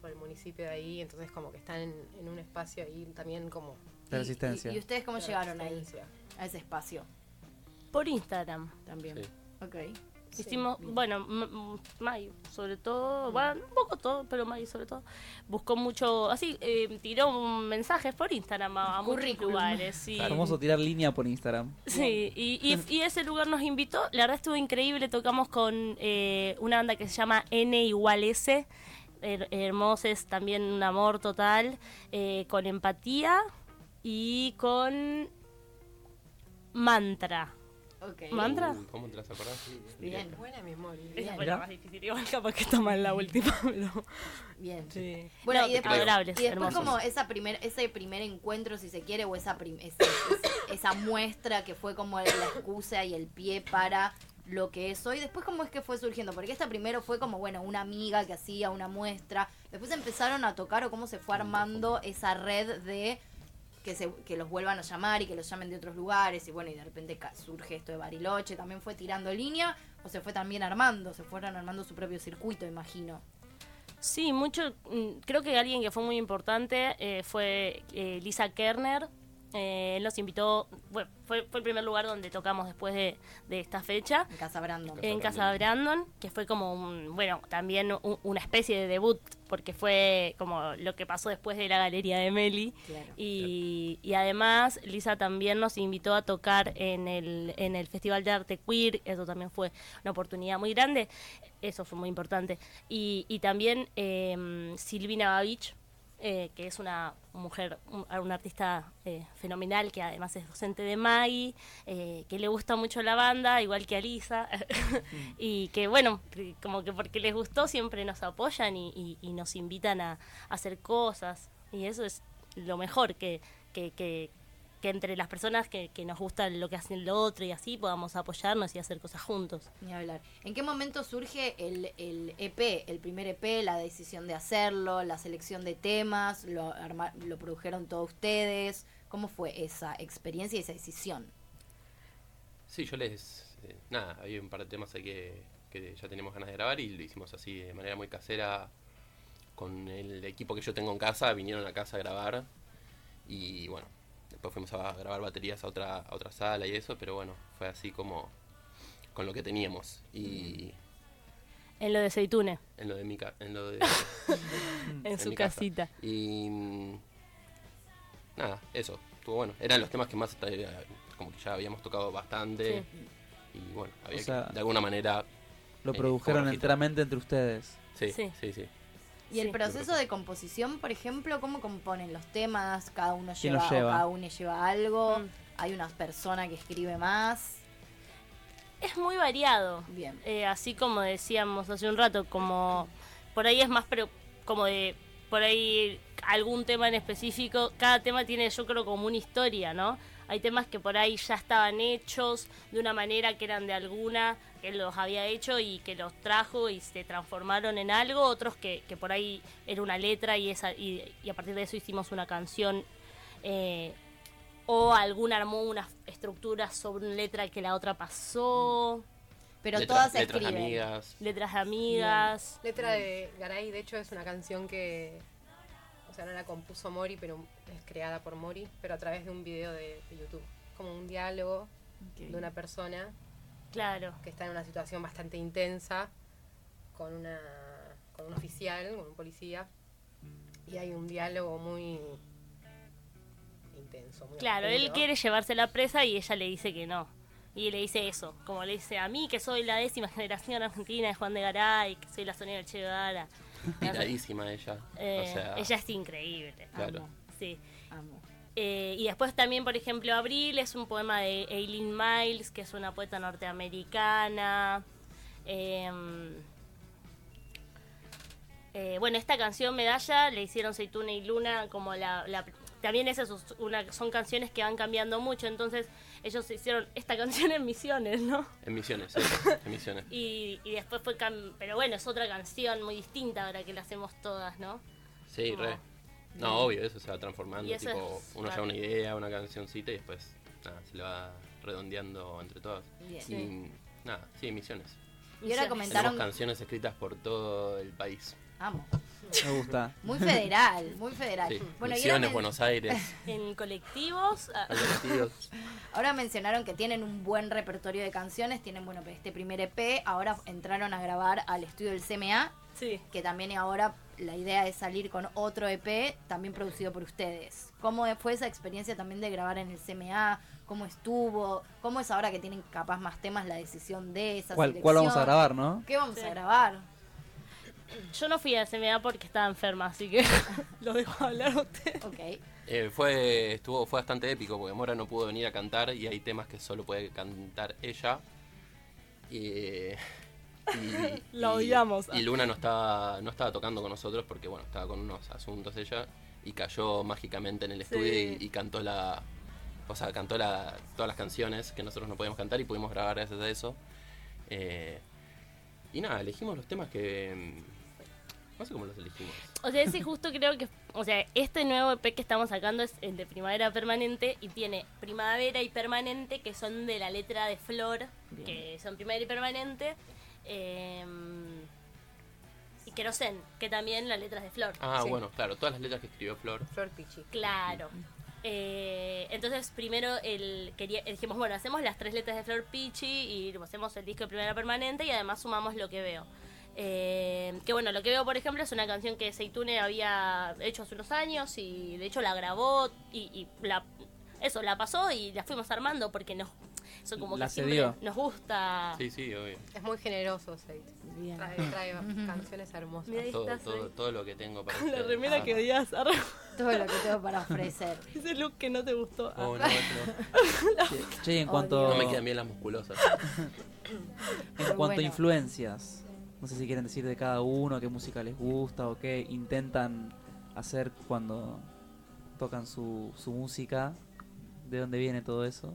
Speaker 11: por el municipio de ahí, entonces como que están en, en un espacio ahí también como
Speaker 3: De resistencia.
Speaker 2: ¿Y, y ustedes cómo
Speaker 11: de
Speaker 2: llegaron ahí? A ese espacio
Speaker 10: Por Instagram.
Speaker 2: también.
Speaker 9: Sí.
Speaker 2: Ok.
Speaker 10: Hicimos, bueno, M- M- Mai, sobre todo, bueno, un poco todo, pero Mai sobre todo, buscó mucho, así, eh, tiró un mensajes por Instagram a, a muchos lugares. Sí.
Speaker 3: Famoso tirar línea por Instagram.
Speaker 10: Sí, y, y, y ese lugar nos invitó. La verdad estuvo increíble. Tocamos con eh, una banda que se llama N igual S. Her- Hermosos, también un amor total. eh, con empatía y con mantra.
Speaker 2: Ok.
Speaker 10: ¿Mantra?
Speaker 9: Uh, ¿Cómo te las acordás?
Speaker 2: Bien.
Speaker 11: Buena memoria.
Speaker 10: Esa fue la más difícil. Igual capaz que está mal la última, pero...
Speaker 2: Bien.
Speaker 10: Sí.
Speaker 2: Bueno,
Speaker 10: No,
Speaker 2: y después,
Speaker 10: adorables,
Speaker 2: y después
Speaker 10: hermosos.
Speaker 2: como esa primer, ese primer encuentro, si se quiere, o esa, prim- ese- ese- esa muestra que fue como la excusa y el pie para lo que es hoy. Después, ¿cómo es que fue surgiendo? Porque esta primero fue como, bueno, una amiga que hacía una muestra. Después empezaron a tocar o cómo se fue armando esa red de que, se, que los vuelvan a llamar y que los llamen de otros lugares. Y bueno, y de repente surge esto de Bariloche. ¿También fue tirando línea o se fue también armando? Se fueron armando su propio circuito, imagino.
Speaker 10: Sí, mucho. mm, Creo que alguien que fue muy importante eh, fue eh, Lisa Kerner. Eh, él nos invitó, bueno, fue, fue el primer lugar donde tocamos después de, de esta fecha.
Speaker 2: En Casa Brandon.
Speaker 10: En Casa Brandon, que fue como un, bueno, también un- una especie de debut, porque fue como lo que pasó después de la galería de Meli.
Speaker 2: Claro.
Speaker 10: Y, y además, Lisa también nos invitó a tocar en el, en el Festival de Arte Queer, eso también fue una oportunidad muy grande, eso fue muy importante. Y, y también eh, Silvina Babich, eh, que es una mujer, un- artista eh, fenomenal, que además es docente de Maggie, eh, que le gusta mucho la banda, igual que a Lisa, y que bueno, como que porque les gustó siempre nos apoyan y, y- y nos invitan a, a hacer cosas, y eso es lo mejor, que, que, que, que entre las personas que, que nos gusta lo que hacen lo otro y así podamos apoyarnos y hacer cosas juntos.
Speaker 2: Ni hablar. ¿En qué momento surge el, el EP, el primer EP, la decisión de hacerlo, la selección de temas, lo, arma- lo produjeron todos ustedes? ¿Cómo fue esa experiencia y esa decisión?
Speaker 9: Sí, yo les... eh, nada, había un par de temas ahí que, que ya teníamos ganas de grabar y lo hicimos así de manera muy casera con el equipo que yo tengo en casa, vinieron a casa a grabar y bueno, después fuimos a grabar baterías a otra, a otra sala y eso, pero bueno, fue así como con lo que teníamos y
Speaker 10: En lo de Seitune,
Speaker 9: en lo de mi ca- en lo de
Speaker 10: en su
Speaker 9: mi casa.
Speaker 10: casita.
Speaker 9: Y nada, eso, estuvo bueno. Eran los temas que más eh, como que ya habíamos tocado bastante. Y bueno, había
Speaker 3: O sea,
Speaker 9: que de alguna manera.
Speaker 3: Lo
Speaker 9: eh,
Speaker 3: produjeron enteramente entre ustedes.
Speaker 9: Sí,
Speaker 10: Sí.
Speaker 9: sí, sí.
Speaker 2: Y el proceso de composición, por ejemplo, ¿cómo componen los temas? ¿Cada uno
Speaker 3: ¿Quién
Speaker 2: lleva,
Speaker 3: los lleva?
Speaker 2: o cada uno lleva algo?
Speaker 10: Mm.
Speaker 2: ¿Hay una persona que escribe más?
Speaker 10: Es muy variado.
Speaker 2: Bien.
Speaker 10: Eh, así como decíamos hace un rato, como por ahí es más, pero como de por ahí algún tema en específico. Cada tema tiene, yo creo, como una historia, ¿no? Hay temas que por ahí ya estaban hechos de una manera que eran de alguna que los había hecho y que los trajo y se transformaron en algo. Otros que, que por ahí era una letra y, esa, y, y a partir de eso hicimos una canción. eh, o alguna armó una estructura sobre una letra que la otra pasó.
Speaker 2: Pero
Speaker 9: Letras-
Speaker 2: todas se
Speaker 9: letras de
Speaker 2: escriben.
Speaker 9: amigas.
Speaker 10: Letras de amigas.
Speaker 11: Letra de Garay, de hecho, es una canción que. O sea, no la compuso Mori, pero es creada por Mori, pero a través de un video de, de YouTube. Como un diálogo de una persona
Speaker 10: Claro.
Speaker 11: que está en una situación bastante intensa con una con un oficial, con un policía, y hay un diálogo muy intenso. Muy
Speaker 10: Claro, él quiere llevarse la presa y ella le dice que no. Y le dice eso, como le dice a mí, que soy la décima generación argentina de Juan de Garay, que soy la Sonia del Che Guevara.
Speaker 9: Ella.
Speaker 10: Eh,
Speaker 9: o sea,
Speaker 10: ella es increíble.
Speaker 9: Claro.
Speaker 10: Amo. Sí. Eh, y después también, por ejemplo, Abril es un poema de Eileen Miles, que es una poeta norteamericana. Em, eh, bueno, esta canción Medalla le hicieron Seituna y Luna como la... la- también esas una, son canciones que van cambiando mucho, entonces ellos hicieron esta canción en Misiones, ¿no?
Speaker 9: en misiones, sí, en misiones.
Speaker 10: Y, y después fue... Pero bueno, es otra canción muy distinta ahora que la hacemos todas, ¿no?
Speaker 9: Sí,
Speaker 10: Como-
Speaker 9: re. No, obvio, eso se va transformando. Tipo,
Speaker 10: es
Speaker 9: uno
Speaker 10: raro.
Speaker 9: lleva una idea, una cancioncita y después nada, se lo va redondeando entre todas.
Speaker 2: Bien.
Speaker 9: Y
Speaker 2: Sí.
Speaker 9: nada, sí, misiones.
Speaker 2: Y ahora comentaron.
Speaker 9: Tenemos canciones escritas por todo el país.
Speaker 2: Amo.
Speaker 3: Me gusta.
Speaker 2: Muy federal, muy federal.
Speaker 9: Sí,
Speaker 2: Bueno,
Speaker 9: Misiones, Buenos Aires.
Speaker 10: En colectivos... ah,
Speaker 9: colectivos.
Speaker 2: Ahora mencionaron que tienen un buen repertorio de canciones, tienen bueno este primer EP, ahora entraron a grabar al estudio del CMA,
Speaker 10: Sí.
Speaker 2: que también ahora la idea es salir con otro EP, también producido por ustedes. ¿Cómo fue esa experiencia también de grabar en el CMA? ¿Cómo estuvo? ¿Cómo es ahora que tienen capaz más temas la decisión de esa
Speaker 3: ¿Cuál,
Speaker 2: selección?
Speaker 3: cuál vamos a grabar, no?
Speaker 2: ¿Qué vamos
Speaker 10: Sí.
Speaker 2: a grabar?
Speaker 10: Yo no fui a CMA porque estaba enferma, así que lo dejo hablar a usted.
Speaker 2: Ok.
Speaker 9: Eh, fue, estuvo, fue bastante épico porque Mora no pudo venir a cantar y hay temas que solo puede cantar ella. Y, y-
Speaker 10: La odiamos.
Speaker 9: Y Luna no estaba, no estaba tocando con nosotros porque bueno, estaba con unos asuntos ella y cayó mágicamente en el estudio
Speaker 10: Sí.
Speaker 9: y, y cantó la. O sea, cantó la, todas las canciones que nosotros no podíamos cantar y pudimos grabar gracias a eso. Eh, y nada, elegimos los temas que. mm, No sé cómo los elegimos.
Speaker 10: O sea, ese justo creo que, o sea, este nuevo EP que estamos sacando es el de Primavera Permanente y tiene Primavera y Permanente que son de la letra de Flor, que son Primavera y Permanente. Eh, y Querosen, que también la letra es de Flor.
Speaker 9: Ah,
Speaker 11: Sí.
Speaker 9: bueno, claro, todas las letras que escribió Flor.
Speaker 11: Flor Pichi.
Speaker 10: Claro. Eh, entonces primero el, quería, dijimos, bueno, hacemos las tres letras de Flor Pichi y hacemos el disco de Primera Permanente y además sumamos lo que veo. Eh, que bueno, lo que veo, por ejemplo, es una canción que Seitune había hecho hace unos años y de hecho la grabó y, y la, eso, la pasó y la fuimos armando porque nos, eso como
Speaker 3: La
Speaker 10: que siempre
Speaker 3: cedió.
Speaker 10: nos gusta.
Speaker 9: Sí, sí, obvio.
Speaker 11: Es muy generoso, Seid.
Speaker 2: Bien.
Speaker 11: Trae, trae canciones hermosas.
Speaker 10: Mira, ahí
Speaker 9: Todo,
Speaker 10: está,
Speaker 9: todo,
Speaker 10: soy-
Speaker 9: todo lo que tengo para
Speaker 10: La
Speaker 9: ustedes.
Speaker 10: remera
Speaker 9: Ah.
Speaker 10: que odias.
Speaker 2: Todo lo que tengo para ofrecer.
Speaker 10: ese look que no te gustó.
Speaker 9: Oh, no,
Speaker 10: Ah.
Speaker 9: no.
Speaker 3: Che, en
Speaker 2: Oh,
Speaker 3: cuanto,
Speaker 9: No me quedan bien las musculosas.
Speaker 3: en cuanto
Speaker 2: Bueno.
Speaker 3: a influencias, no sé si quieren decir de cada uno, qué música les gusta o qué intentan hacer cuando tocan su, su música, de dónde viene todo eso.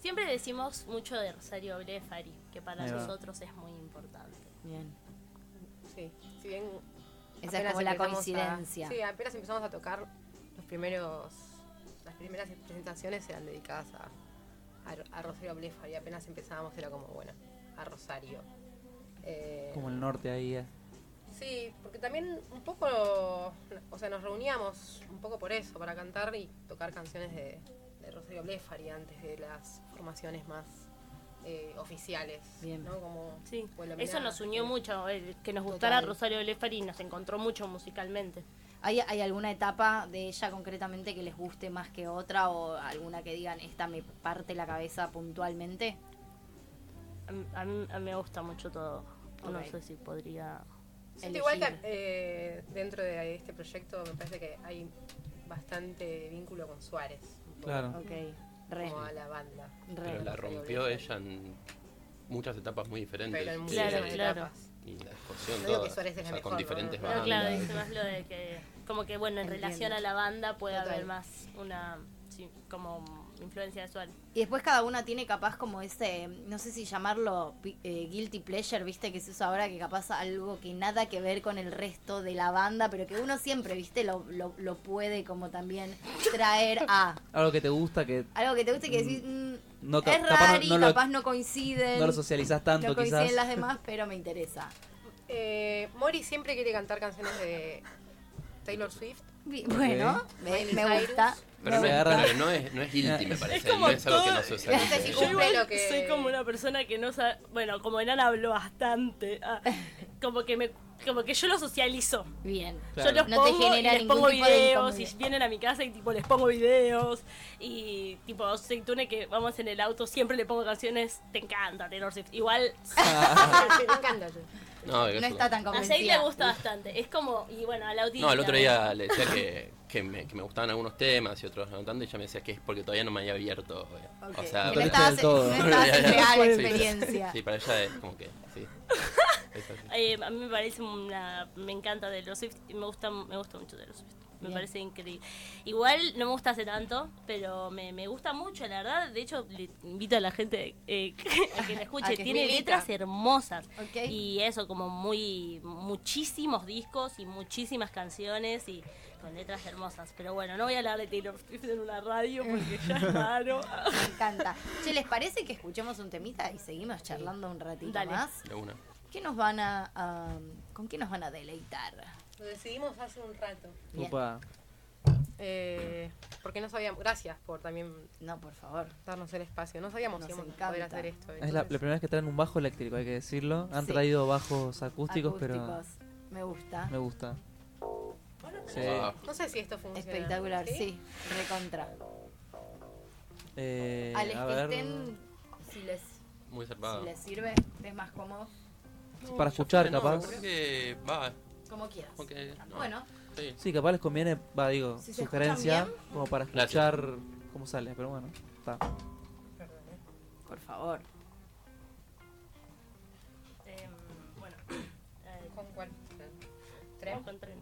Speaker 10: Siempre decimos mucho de Rosario Blefari, que para nosotros es muy importante.
Speaker 2: Bien.
Speaker 11: Sí, si bien.
Speaker 2: Esa es como la
Speaker 11: empezamos a-
Speaker 2: coincidencia.
Speaker 11: sí, apenas empezamos a tocar, los primeros. Las primeras presentaciones eran dedicadas a, a, a Rosario Blefa y apenas empezábamos era como, bueno, a Rosario. Eh,
Speaker 3: Como el norte ahí. eh.
Speaker 11: Sí, porque también un poco, o sea, nos reuníamos un poco por eso, para cantar y tocar canciones de, de Rosario Blefari antes de las formaciones más eh, oficiales,
Speaker 2: Bien.
Speaker 11: ¿no? Como
Speaker 10: Sí, eso nos unió mucho, el que nos gustara
Speaker 2: Total.
Speaker 10: Rosario Blefari nos encontró mucho musicalmente.
Speaker 2: ¿Hay, ¿Hay alguna etapa de ella concretamente que les guste más que otra o alguna que digan esta me parte la cabeza puntualmente?
Speaker 10: A, mí- a mí, a mí me gusta mucho todo. No sé si podría...
Speaker 11: Siento igual que eh, dentro de este proyecto me parece que hay bastante vínculo con Suárez.
Speaker 3: Claro.
Speaker 2: Ok, re.
Speaker 11: Como a la banda.
Speaker 2: re.
Speaker 9: Pero la rompió ella en muchas etapas muy diferentes.
Speaker 11: Pero en
Speaker 9: Y-
Speaker 11: muchísimas
Speaker 10: Claro, claro.
Speaker 11: etapas.
Speaker 9: Y la discusión
Speaker 11: No
Speaker 9: toda.
Speaker 11: que
Speaker 9: o sea,
Speaker 11: mejor,
Speaker 9: con diferentes
Speaker 11: ¿no?
Speaker 10: Pero
Speaker 9: bandas.
Speaker 10: claro, dice más lo de que... Como que, bueno, en
Speaker 2: Entiendo.
Speaker 10: relación a la banda puede
Speaker 11: Total.
Speaker 10: haber más una... Sí, como influencia Suárez.
Speaker 2: Y después cada una tiene capaz como ese, no sé si llamarlo pi- eh, guilty pleasure, viste que se usa ahora que capaz algo que nada que ver con el resto de la banda, pero que uno siempre, viste, lo, lo, lo puede como también traer a
Speaker 3: Algo que te gusta, que
Speaker 2: algo que te guste y que decís, "Mm,
Speaker 3: no, ca-
Speaker 2: es
Speaker 3: capaz no-
Speaker 2: raro,
Speaker 3: no lo-
Speaker 2: capaz no coinciden.
Speaker 3: no lo socializás tanto,
Speaker 2: No coinciden
Speaker 3: quizás.
Speaker 2: las demás, pero me interesa.
Speaker 11: Eh, Mori siempre quiere cantar canciones de Taylor Swift.
Speaker 2: Bueno, me, gusta.
Speaker 9: Pero,
Speaker 2: me
Speaker 9: no es,
Speaker 2: gusta.
Speaker 9: pero no es, no es guilty, me parece.
Speaker 12: como
Speaker 9: no es algo que
Speaker 12: todo-
Speaker 9: no se.
Speaker 11: Sí,
Speaker 12: Yo igual
Speaker 11: lo que-
Speaker 12: soy como una persona que no sabe. Bueno, como Enana habló bastante. ah, como que me. Como que yo lo socializo.
Speaker 2: Bien.
Speaker 12: Yo los
Speaker 2: No te
Speaker 12: pongo y les pongo videos y vienen a mi casa y tipo les pongo videos y tipo Seitune que vamos en el auto siempre le pongo canciones te encanta Taylor Swift igual
Speaker 11: Me encanta.
Speaker 9: No,
Speaker 2: No está tan
Speaker 12: a Sei
Speaker 2: convencida.
Speaker 12: le gusta bastante es como y bueno a Lauti
Speaker 9: No, el otro día le decía que, que, me, que me gustaban algunos temas y otros no tanto, y ella me decía que es porque todavía no me había abierto. eh.
Speaker 2: Ok.
Speaker 9: O sea,
Speaker 2: no en real experiencia.
Speaker 9: Sí, para ella es como que, sí.
Speaker 12: Eh, a mí me parece una me encanta Taylor Swift y me gusta me gusta mucho Taylor Swift me
Speaker 2: Bien.
Speaker 12: parece increíble igual no me gusta hace tanto pero me, me gusta mucho la verdad de hecho le invito a la gente eh, a que la escuche
Speaker 2: que
Speaker 12: tiene
Speaker 2: milita.
Speaker 12: letras hermosas
Speaker 2: Ok.
Speaker 12: y eso como muy muchísimos discos y muchísimas canciones y con letras hermosas pero bueno no voy a hablar de Taylor Swift en una radio porque ya es raro
Speaker 2: Me encanta. Che, ¿les parece que escuchemos un temita y seguimos charlando un ratito
Speaker 12: Dale.
Speaker 2: más?
Speaker 9: De una.
Speaker 2: ¿Qué nos van a, a- ¿Con qué nos van a deleitar?
Speaker 11: Lo decidimos hace un rato.
Speaker 3: Opa.
Speaker 11: Eh, porque no sabíamos. Gracias por también
Speaker 2: No, por favor.
Speaker 11: darnos el espacio. No sabíamos
Speaker 2: Nos
Speaker 11: si íbamos a
Speaker 2: encanta.
Speaker 11: poder hacer esto.
Speaker 3: Es la, la primera vez que traen un bajo eléctrico, hay que decirlo. Han
Speaker 2: Sí.
Speaker 3: traído bajos acústicos,
Speaker 2: Acústicos. Me gusta.
Speaker 3: pero me gusta. Sí.
Speaker 9: Wow.
Speaker 11: No sé si esto funciona.
Speaker 2: Espectacular, sí. Recontra.
Speaker 3: Eh,
Speaker 2: A les
Speaker 3: a
Speaker 2: que
Speaker 3: ver,
Speaker 2: estén, si les,
Speaker 9: Muy
Speaker 2: si les sirve, es más cómodo,
Speaker 3: para escuchar,
Speaker 9: No,
Speaker 3: capaz.
Speaker 9: creo que va.
Speaker 2: Como quieras.
Speaker 9: no.
Speaker 2: Bueno,
Speaker 9: Sí.
Speaker 3: Sí, capaz les conviene, va, digo,
Speaker 2: Si
Speaker 3: sugerencia, como para
Speaker 9: Gracias.
Speaker 3: escuchar cómo sale, pero bueno, está.
Speaker 2: por favor.
Speaker 12: Em, bueno eh,
Speaker 11: ¿Con cuál? ¿Tres?
Speaker 12: con tres,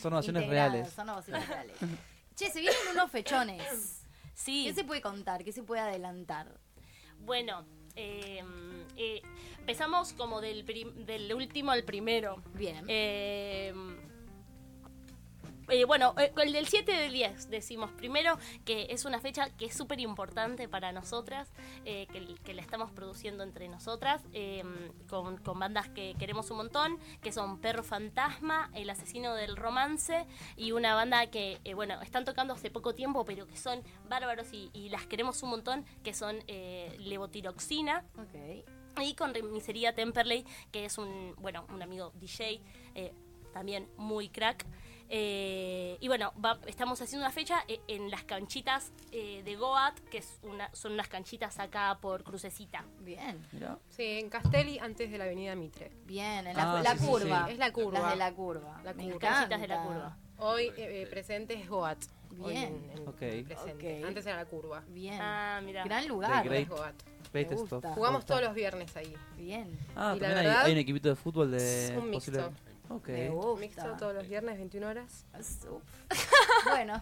Speaker 3: Son ovaciones reales.
Speaker 2: Son ovaciones reales. Che, se vienen unos fechones.
Speaker 10: Sí.
Speaker 2: ¿Qué se puede contar? ¿Qué se puede adelantar?
Speaker 10: Bueno, eh, eh, empezamos como del, prim- del último al primero.
Speaker 2: Bien.
Speaker 10: Eh, eh, bueno, eh, el del 7 del 10 decimos primero que es una fecha que es súper importante para nosotras, eh, que, que la estamos produciendo entre nosotras, eh, con, con bandas que queremos un montón, que son Perro Fantasma, El Asesino del Romance y una banda que, eh, bueno, están tocando hace poco tiempo, pero que son bárbaros y, y las queremos un montón, que son Levotiroxina. Y con Remisería Temperley, que es un, bueno, un amigo DJ, también muy crack. Eh, y bueno, va- estamos haciendo una fecha eh, en las canchitas eh, de Goat, que es una, son unas canchitas acá por Crucecita.
Speaker 2: Bien.
Speaker 11: Sí, en Castelli, antes de la avenida Mitre.
Speaker 2: Bien, en la,
Speaker 3: Ah,
Speaker 2: la
Speaker 3: sí, sí,
Speaker 2: curva.
Speaker 3: sí.
Speaker 11: Es la curva.
Speaker 2: Las de la curva.
Speaker 11: La curva.
Speaker 10: Canchitas de la curva.
Speaker 11: Hoy eh, eh, presente es Goat. Hoy
Speaker 2: Bien.
Speaker 11: en- en
Speaker 3: Ok.
Speaker 11: presente.
Speaker 2: Ok.
Speaker 11: Antes era la curva.
Speaker 2: Bien.
Speaker 10: Ah, mira.
Speaker 2: Gran lugar.
Speaker 3: Great,
Speaker 11: es Goat.
Speaker 3: all
Speaker 11: Jugamos todos los viernes ahí.
Speaker 2: Bien.
Speaker 3: Ah,
Speaker 11: Y la
Speaker 3: hay,
Speaker 11: verdad-
Speaker 3: hay un equipito de fútbol de
Speaker 11: Un mixto.
Speaker 3: posible- Ok.
Speaker 2: Me gusta.
Speaker 11: Mixto todos los viernes, 21 horas.
Speaker 2: Bueno,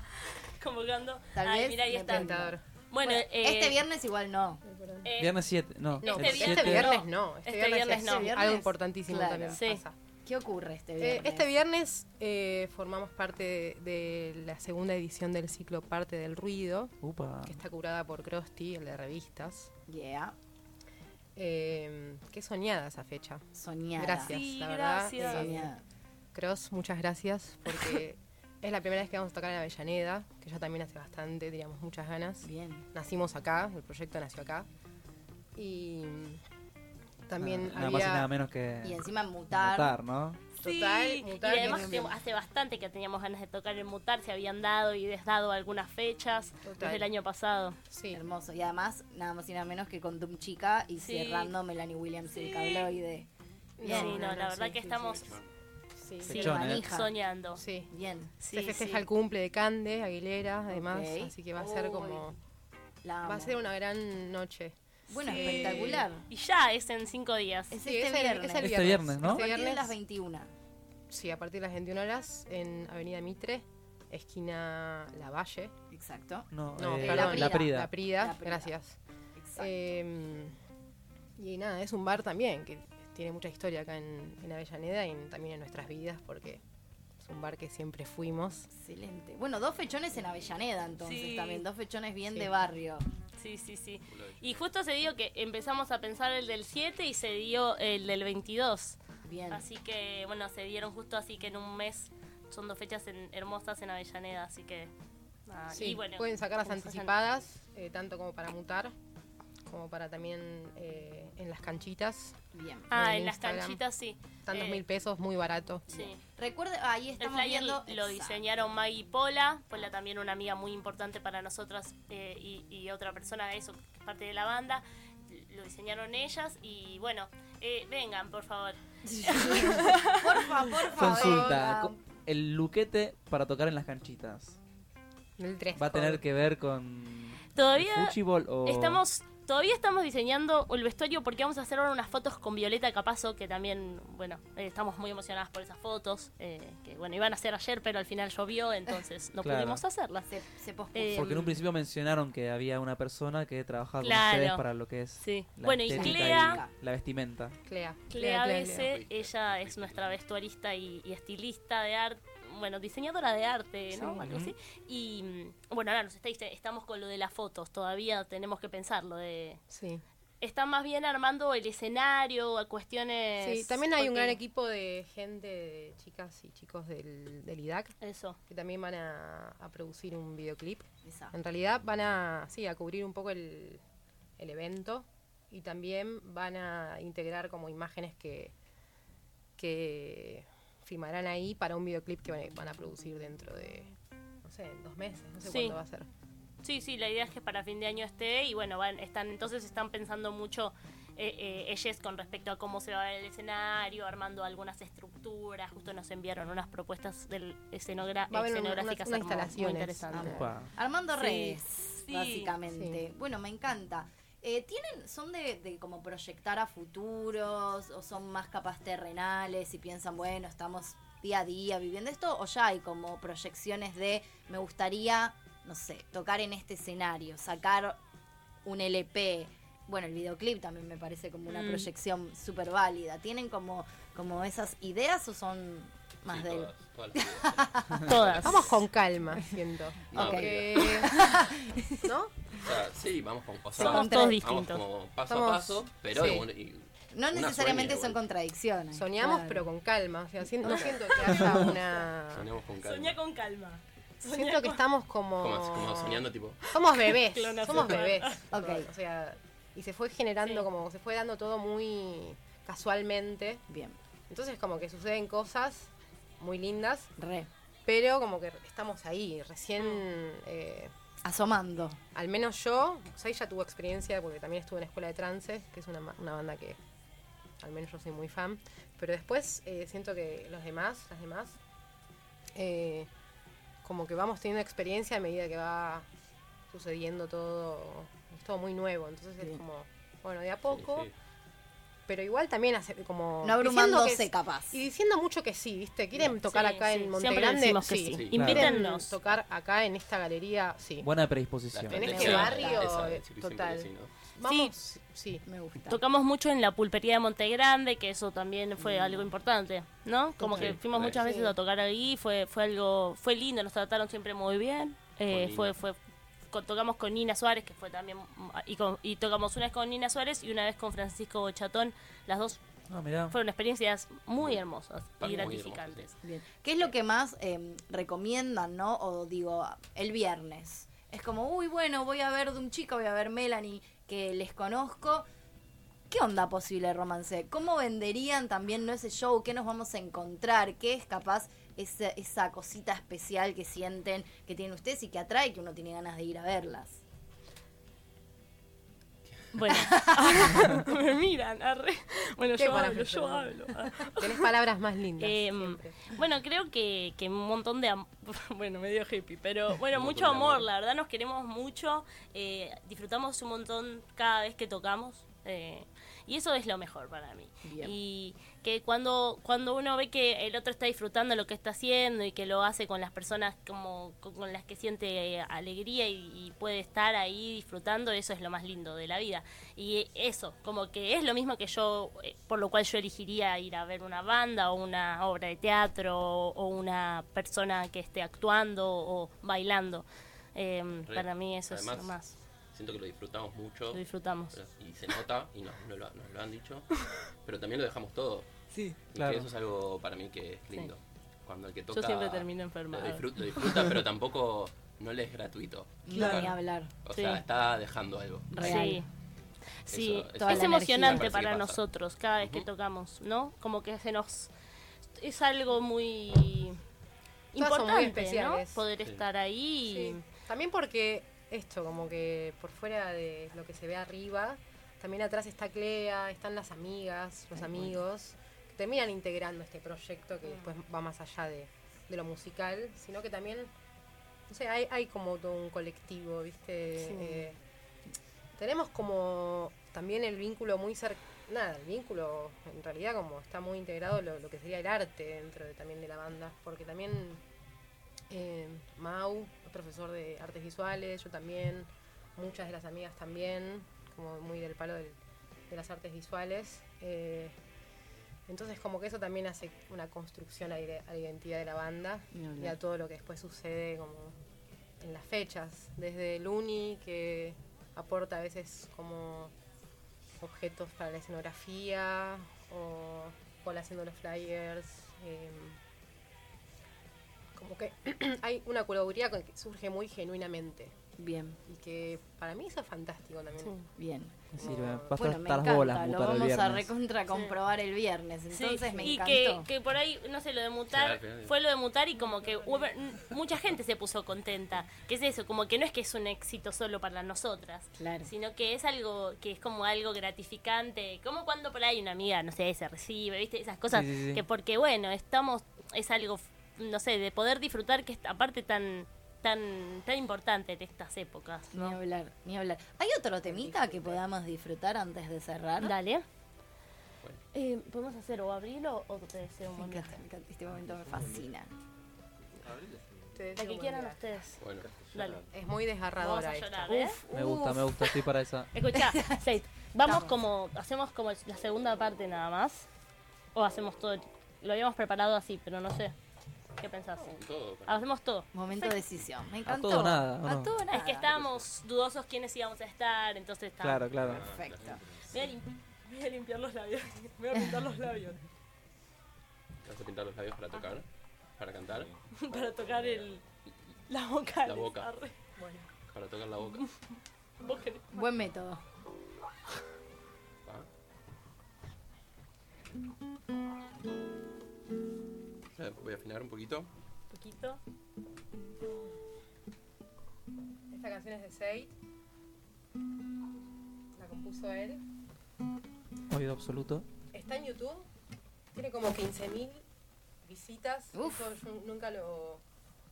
Speaker 10: Convocando.
Speaker 2: Tal
Speaker 10: Ay,
Speaker 2: vez
Speaker 10: mira, ahí está. Bueno,
Speaker 2: Bueno,
Speaker 10: eh,
Speaker 2: este viernes igual no.
Speaker 10: eh,
Speaker 3: Viernes 7, no.
Speaker 11: No,
Speaker 10: Este
Speaker 11: este,
Speaker 10: viernes-
Speaker 11: viernes
Speaker 10: no.
Speaker 11: Este,
Speaker 10: Este
Speaker 11: viernes,
Speaker 10: viernes
Speaker 11: es
Speaker 10: no.
Speaker 2: Este viernes,
Speaker 11: algo importantísimo
Speaker 2: claro.
Speaker 11: también
Speaker 10: Sí.
Speaker 11: pasa.
Speaker 2: ¿Qué ocurre este
Speaker 11: Eh,
Speaker 2: viernes?
Speaker 11: este viernes eh, formamos parte de, de la segunda edición del ciclo Parte del Ruido,
Speaker 3: Upa.
Speaker 11: que está curada por Krusty, el de revistas.
Speaker 2: Yeah.
Speaker 11: Eh, qué soñada esa fecha.
Speaker 2: Soñada.
Speaker 11: Gracias,
Speaker 10: Sí,
Speaker 11: la verdad.
Speaker 10: gracias.
Speaker 11: eh,
Speaker 2: Soñada.
Speaker 11: Cross, muchas gracias, porque es la primera vez que vamos a tocar en Avellaneda, que ya también hace bastante, teníamos muchas ganas.
Speaker 2: Bien.
Speaker 11: Nacimos acá, el proyecto nació acá. Y mm, también
Speaker 3: nada, más y nada menos que
Speaker 2: Y encima mutar.
Speaker 3: mutar, ¿no?
Speaker 11: Total,
Speaker 10: Sí,
Speaker 11: mutar
Speaker 10: y además
Speaker 11: que-
Speaker 10: hace bastante que teníamos ganas de tocar en Mutar, se habían dado y desdado algunas fechas
Speaker 11: Total.
Speaker 10: desde el año pasado.
Speaker 11: Sí,
Speaker 2: Hermoso. Y además, nada más y nada menos que con Doom Chica y
Speaker 10: Sí.
Speaker 2: cerrando Melanie Williams y el
Speaker 10: Sí.
Speaker 2: cabloide. Bien.
Speaker 10: sí, no, la verdad
Speaker 11: sí,
Speaker 10: que
Speaker 11: sí,
Speaker 10: estamos
Speaker 11: sí, sí.
Speaker 10: sí,
Speaker 3: Fechón, ¿eh?
Speaker 10: soñando.
Speaker 11: Sí.
Speaker 2: Bien.
Speaker 10: Sí,
Speaker 11: Se festeja
Speaker 10: sí.
Speaker 11: el cumple de Cande, Aguilera, además, así que va a ser como...
Speaker 2: La
Speaker 11: Va a ser una gran noche.
Speaker 2: Bueno,
Speaker 10: Sí.
Speaker 2: espectacular.
Speaker 10: Y ya es en cinco días.
Speaker 2: Es
Speaker 11: Sí,
Speaker 2: este
Speaker 11: es el-
Speaker 2: viernes.
Speaker 11: es el
Speaker 3: Este viernes, ¿no?
Speaker 2: A
Speaker 11: Este viernes,
Speaker 2: las 21.
Speaker 11: Sí, a partir de las 21 horas en Avenida Mitre, esquina La Valle.
Speaker 2: Exacto.
Speaker 3: No,
Speaker 11: No,
Speaker 3: eh,
Speaker 11: perdón,
Speaker 3: la,
Speaker 2: Prida.
Speaker 3: Prida.
Speaker 11: La Prida,
Speaker 2: La Prida.
Speaker 11: gracias.
Speaker 2: Exacto.
Speaker 11: Eh, y nada, es un bar también que tiene mucha historia acá en, en Avellaneda y en- también en nuestras vidas porque es un bar que siempre fuimos.
Speaker 2: Excelente. Bueno, dos fechones en Avellaneda, entonces
Speaker 10: Sí.
Speaker 2: también. Dos fechones bien
Speaker 11: Sí.
Speaker 2: de barrio.
Speaker 10: Sí, sí, sí. Y justo se dio que empezamos a pensar el del 7 y se dio el del 22.
Speaker 2: Bien.
Speaker 10: Así que, bueno, se dieron justo así que en un mes son dos fechas en- hermosas en Avellaneda, así que... nada,
Speaker 11: Sí,
Speaker 10: y bueno,
Speaker 11: pueden sacar las anticipadas, eh, tanto como para mutar, como para también eh, en las canchitas.
Speaker 2: Bien.
Speaker 10: Ah,
Speaker 11: en
Speaker 10: en las canchitas sí.
Speaker 11: Tantos
Speaker 10: Eh,
Speaker 11: mil pesos, muy barato.
Speaker 10: Sí.
Speaker 2: Recuerde, ahí
Speaker 10: El
Speaker 2: estamos
Speaker 10: flyer
Speaker 2: viendo.
Speaker 10: lo diseñaron Maggie y Pola, Pola también una amiga muy importante para nosotras eh, y, y otra persona de eso, parte de la banda. Lo diseñaron ellas y bueno, eh, vengan por favor.
Speaker 2: Porfa, porfa.
Speaker 3: Consulta.
Speaker 2: venga.
Speaker 3: El luquete para tocar en las canchitas.
Speaker 11: El dress
Speaker 3: ¿Va a tener que ver con
Speaker 10: Todavía
Speaker 3: el fuchibol o
Speaker 10: Estamos, todavía estamos diseñando el vestuario porque vamos a hacer ahora unas fotos con Violeta Capazo, que también, bueno, eh, estamos muy emocionadas por esas fotos, eh, que bueno, iban a ser ayer, pero al final llovió, entonces no
Speaker 3: Claro.
Speaker 10: pudimos hacerlas.
Speaker 2: Se, se pospuso.
Speaker 10: Eh,
Speaker 3: Porque en un principio mencionaron que había una persona que trabajaba con
Speaker 10: Claro.
Speaker 3: ustedes para lo que es
Speaker 10: Sí.
Speaker 3: la
Speaker 10: Bueno, y Clea-
Speaker 3: la vestimenta.
Speaker 11: Clea.
Speaker 10: Clea
Speaker 11: Clea,
Speaker 10: Bese, ella es nuestra vestuarista y, y estilista de arte, bueno, diseñadora de arte, ¿no?
Speaker 11: Sí.
Speaker 10: Algo así. Y mm, bueno, ahora nos está, dice- estamos con lo de las fotos, todavía tenemos que pensar lo de...
Speaker 11: Sí.
Speaker 10: están más bien armando el escenario, cuestiones...
Speaker 11: Sí, también hay un gran equipo de gente, de chicas y chicos del, del IDAC.
Speaker 10: Eso.
Speaker 11: Que también van a, a producir un videoclip.
Speaker 2: Esa.
Speaker 11: En realidad van a, sí, a cubrir un poco el, el evento y también van a integrar como imágenes que, que filmarán ahí para un videoclip que van a, van a producir dentro de, no sé, en dos meses, no sé
Speaker 10: Sí.
Speaker 11: cuándo va a ser.
Speaker 10: Sí, sí, la idea es que para fin de año esté y bueno, van, están, entonces están pensando mucho eh, eh, ellas con respecto a cómo se va a ver el escenario, armando algunas estructuras, justo nos enviaron unas propuestas del escenogra
Speaker 11: Va a haber un-
Speaker 10: escenográficas hermo- muy
Speaker 11: instalaciones.
Speaker 10: interesantes.
Speaker 2: Armando
Speaker 10: Sí.
Speaker 2: redes,
Speaker 10: Sí,
Speaker 2: básicamente.
Speaker 11: sí.
Speaker 2: Bueno, me encanta. Eh, ¿Tienen, son de, de como proyectar a futuros o son más capaz terrenales y piensan, bueno, estamos día a día viviendo esto o ya hay como proyecciones de me gustaría, no sé, tocar en este escenario, sacar un LP? Bueno, el videoclip también me parece como una
Speaker 10: Mm.
Speaker 2: proyección súper válida. ¿Tienen como, como esas ideas o son más
Speaker 9: Sí,
Speaker 2: del...
Speaker 9: todas, todas las ideas.
Speaker 10: Todas.
Speaker 11: Vamos con calma, siento.
Speaker 9: No,
Speaker 11: Porque- ¿No?
Speaker 9: O sea, sí, vamos con sea,
Speaker 10: Somos
Speaker 9: vamos
Speaker 10: todos
Speaker 9: Vamos
Speaker 10: distintos.
Speaker 9: como paso
Speaker 11: Somos-
Speaker 9: a paso, pero
Speaker 11: sí.
Speaker 9: un- y
Speaker 2: No
Speaker 9: una
Speaker 2: necesariamente
Speaker 9: sueña
Speaker 2: son
Speaker 9: igual.
Speaker 2: contradicciones.
Speaker 11: Soñamos,
Speaker 2: claro.
Speaker 11: pero con calma. O sea, siento- no siento que haya una.
Speaker 9: Soñamos con calma.
Speaker 10: Soñá con calma. Soñá
Speaker 11: Siento que
Speaker 10: con-
Speaker 11: estamos como.
Speaker 9: Como, como soñando, tipo.
Speaker 11: Somos bebés.
Speaker 10: Clonación.
Speaker 11: somos bebés.
Speaker 2: Ok.
Speaker 11: O sea, y se fue generando
Speaker 10: Sí.
Speaker 11: como. Se fue dando todo muy casualmente.
Speaker 2: Bien,
Speaker 11: Entonces, como que suceden cosas muy lindas,
Speaker 2: re.
Speaker 11: pero como que estamos ahí. Recién. eh,
Speaker 2: Asomando.
Speaker 11: al menos yo, Sai ya tuvo experiencia porque también estuve en Escuela de Trance, que es una, una banda que al menos yo soy muy fan. Pero después eh, siento que los demás, las demás, eh, como que vamos teniendo experiencia a medida que va sucediendo todo. Es todo muy nuevo, entonces es como, bueno, de a poco.
Speaker 9: Sí, sí.
Speaker 11: Pero igual también hace como.
Speaker 2: No
Speaker 11: diciendo
Speaker 2: abrumándose,
Speaker 11: que-
Speaker 2: capaz.
Speaker 11: Y diciendo mucho que sí, ¿viste? ¿Quieren tocar
Speaker 10: Sí,
Speaker 11: acá
Speaker 10: sí,
Speaker 11: en Monte
Speaker 10: siempre
Speaker 11: Grande?
Speaker 10: decimos que
Speaker 11: sí.
Speaker 10: sí.
Speaker 9: Sí,
Speaker 10: Invítennos.
Speaker 11: ¿Quieren tocar acá en esta galería? Sí.
Speaker 3: Buena predisposición.
Speaker 11: En este barrio,
Speaker 9: esa
Speaker 11: total. Vamos, sí.
Speaker 2: Me gusta.
Speaker 10: Tocamos mucho en la pulpería de Monte Grande, que eso también fue algo importante, ¿no? Como que fuimos
Speaker 9: sí.
Speaker 10: muchas veces a tocar ahí, fue fue algo, fue lindo, nos trataron siempre muy bien. Eh, fue fue tocamos con Nina Suárez, que fue también y, con- y tocamos una vez con Nina Suárez y una vez con Francisco Chatón. Las dos
Speaker 3: Ah,
Speaker 10: fueron experiencias muy hermosas
Speaker 9: Muy
Speaker 10: y
Speaker 9: hermosas,
Speaker 10: gratificantes.
Speaker 2: Bien. ¿Qué es lo que más eh, recomiendan, no? O digo, el viernes. Es como, uy, bueno, voy a ver de un chico, voy a ver Melanie, que les conozco. ¿Qué onda posible romance? ¿Cómo venderían también no ese show? ¿Qué nos vamos a encontrar? ¿Qué es capaz esa, esa cosita especial que sienten que tienen ustedes y que atrae que uno tiene ganas de ir a verlas?
Speaker 10: Bueno, me miran, arre. Bueno, yo hablo, yo hablo.
Speaker 11: Tenés palabras más lindas.
Speaker 10: Eh,
Speaker 11: siempre.
Speaker 10: bueno, creo que, que un montón de... Bueno, medio hippie, pero bueno, mucho amor,
Speaker 9: amor.
Speaker 10: la verdad nos queremos mucho, eh, disfrutamos un montón cada vez que tocamos. Eh, y eso es lo mejor para mí.
Speaker 2: Bien.
Speaker 10: Y que cuando, cuando uno ve que el otro está disfrutando lo que está haciendo y que lo hace con las personas como con, con las que siente eh, alegría y, y puede estar ahí disfrutando, eso es lo más lindo de la vida. Y eso, como que es lo mismo que yo, eh, por lo cual yo elegiría ir a ver una banda o una obra de teatro o, o una persona que esté actuando o bailando. Eh, para mí eso
Speaker 9: Además,
Speaker 10: es lo más.
Speaker 9: Siento que lo disfrutamos mucho.
Speaker 10: Lo disfrutamos.
Speaker 9: pero- y se nota, y nos, nos lo, nos lo han dicho. pero también lo dejamos todo.
Speaker 3: Sí,
Speaker 9: Y
Speaker 3: claro.
Speaker 9: que eso es algo para mí que es lindo. Cuando el que toca.
Speaker 10: Yo siempre termino enfermada.
Speaker 9: Lo disfruta, lo disfruta, pero tampoco no le es gratuito.
Speaker 2: No, ni hablar.
Speaker 9: O
Speaker 10: Sí.
Speaker 9: sea, está dejando algo.
Speaker 2: Real.
Speaker 10: Sí. Sí,
Speaker 9: Eso- eso
Speaker 2: Toda
Speaker 10: es emocionante para nosotros cada vez que tocamos, ¿no? Como que se nos... Es algo muy
Speaker 11: Todas son muy
Speaker 10: importante, ¿no? Poder
Speaker 9: Sí.
Speaker 10: estar ahí.
Speaker 11: Sí. También porque esto, como que por fuera de lo que se ve arriba, también atrás está Clea, están las amigas, los amigos, que terminan integrando este proyecto que después va más allá de, de lo musical, sino que también, no sé, hay, hay como todo un colectivo, ¿viste?
Speaker 2: Sí.
Speaker 11: Eh, tenemos como también el vínculo muy cercano, nada, el vínculo en realidad como está muy integrado lo, lo que sería el arte dentro de, también de la banda, porque también eh, Mau profesor de artes visuales, yo también, muchas de las amigas también, como muy del palo del- de las artes visuales. eh, entonces como que eso también hace una construcción a, la identidad de la banda y a todo lo que después sucede como en las fechas, desde el uni que aporta a veces como objetos para la escenografía o Paul haciendo los flyers. eh, como que hay una curaduría con- que surge muy genuinamente.
Speaker 2: Bien.
Speaker 11: Y que para mí eso es fantástico también.
Speaker 2: Bien.
Speaker 3: Me sirve. Va a
Speaker 2: Bueno,
Speaker 3: estar
Speaker 2: me
Speaker 3: bolas
Speaker 2: lo
Speaker 3: mutar el
Speaker 2: vamos a
Speaker 3: viernes.
Speaker 2: recontra comprobar el viernes,
Speaker 10: Sí,
Speaker 2: entonces me
Speaker 10: y
Speaker 2: encantó.
Speaker 10: que, que por ahí, no sé, lo de mutar, fue lo de mutar y como que hubo- mucha gente se puso contenta. Que es eso, como que no es que es un éxito solo para nosotras, sino que es algo que es como algo gratificante, como cuando por ahí una amiga, no sé, se recibe, ¿viste? Esas cosas
Speaker 3: Sí, sí, sí.
Speaker 10: que porque, bueno, estamos, es algo, no sé, de poder disfrutar que es aparte tan tan tan importante de estas épocas.
Speaker 2: Ni hablar, ni hablar. ¿Hay otro temita que podamos disfrutar antes de cerrar?
Speaker 10: Dale. Eh, ¿Podemos hacer o abrilo o te deseo un
Speaker 2: Me
Speaker 10: buen
Speaker 2: encanta,
Speaker 10: viaje?
Speaker 2: me encanta, este momento me fascina.
Speaker 10: La que quieran ustedes.
Speaker 9: Bueno.
Speaker 10: Dale.
Speaker 11: Es muy desgarradora
Speaker 10: Vamos a
Speaker 11: esta.
Speaker 10: ¿eh?
Speaker 3: Me gusta, me gusta, estoy para esa.
Speaker 10: Escuchá, Seid, vamos como, hacemos como la segunda parte nada más. O hacemos todo, lo habíamos preparado así, pero no sé. ¿Qué pensás?
Speaker 9: Todo.
Speaker 10: Hacemos todo.
Speaker 2: Momento de decisión. Me encantó.
Speaker 3: todo nada, ¿o
Speaker 2: A
Speaker 3: no?
Speaker 2: todo nada.
Speaker 10: Es que estábamos dudosos quiénes íbamos a estar, entonces está.
Speaker 3: Claro, claro.
Speaker 2: Perfecto.
Speaker 10: Voy a, lim- voy a limpiar los labios. Voy a pintar los labios.
Speaker 9: ¿Vas a pintar los labios para tocar? ¿Para cantar?
Speaker 10: Para tocar el. La boca.
Speaker 9: La boca.
Speaker 10: Bueno.
Speaker 9: Para tocar la boca.
Speaker 2: Buen método.
Speaker 9: Eh, Voy a afinar un poquito.
Speaker 10: poquito.
Speaker 11: Esta canción es de Seid. La compuso él.
Speaker 3: Oído absoluto.
Speaker 11: Está en YouTube. Tiene como 15.000 visitas. Eso yo nunca lo,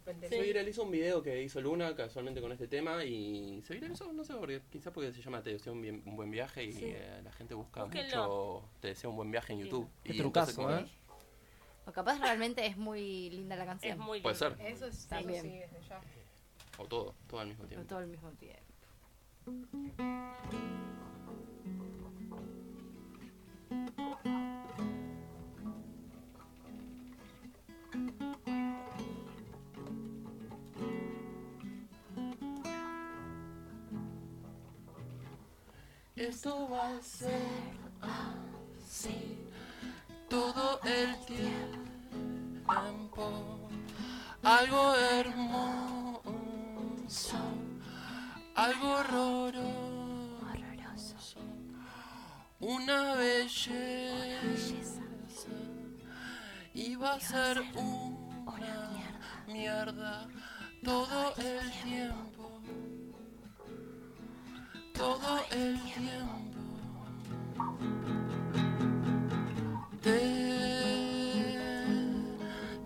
Speaker 11: lo entendí.
Speaker 9: Se viralizó un video que hizo Luna casualmente con este tema y se viralizó, no sé, porque quizás porque se llama Te deseo un, bien- un buen viaje y
Speaker 10: Sí.
Speaker 9: eh, la gente busca
Speaker 10: Búsquenlo.
Speaker 9: mucho Te deseo un buen viaje en YouTube.
Speaker 3: Qué
Speaker 9: Y
Speaker 3: trucazo,
Speaker 9: entonces,
Speaker 3: ¿eh?
Speaker 2: O capaz realmente es muy linda la canción.
Speaker 10: Es muy
Speaker 9: Puede ser.
Speaker 11: Eso es
Speaker 2: También.
Speaker 11: sí, desde ya.
Speaker 9: O todo, todo al mismo
Speaker 2: O
Speaker 9: tiempo.
Speaker 2: todo al mismo tiempo.
Speaker 13: Esto va a ser así todo el tiempo. Algo hermoso, algo horroroso, una belleza. Va a ser una mierda todo el tiempo todo el tiempo. Te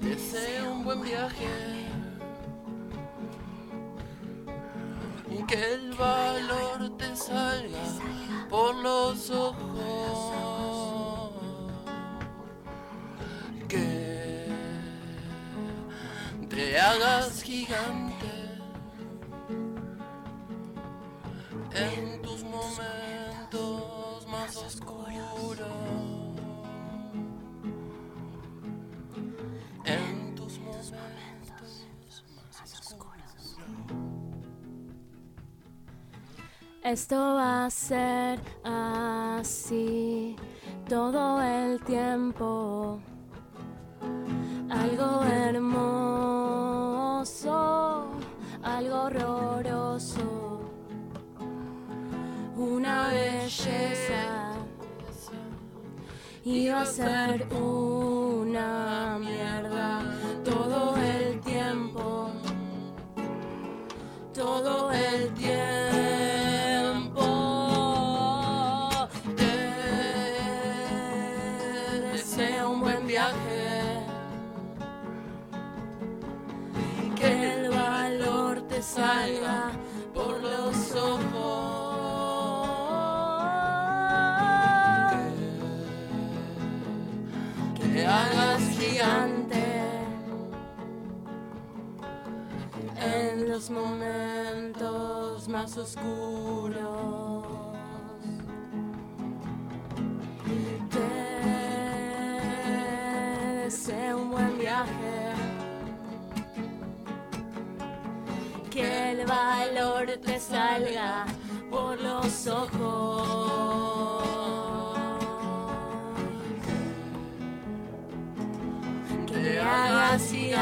Speaker 13: deseo un buen viaje. Y que el valor te salga por los ojos. Que te hagas gigante en tus momentos momentos más oscuros.
Speaker 12: Esto va a ser así todo el tiempo. Algo hermoso, algo horroroso, una belleza. Va a ser una el tiempo. oscuros. Te deseo un buen viaje. Que el valor te salga por los ojos. Que hagas
Speaker 3: y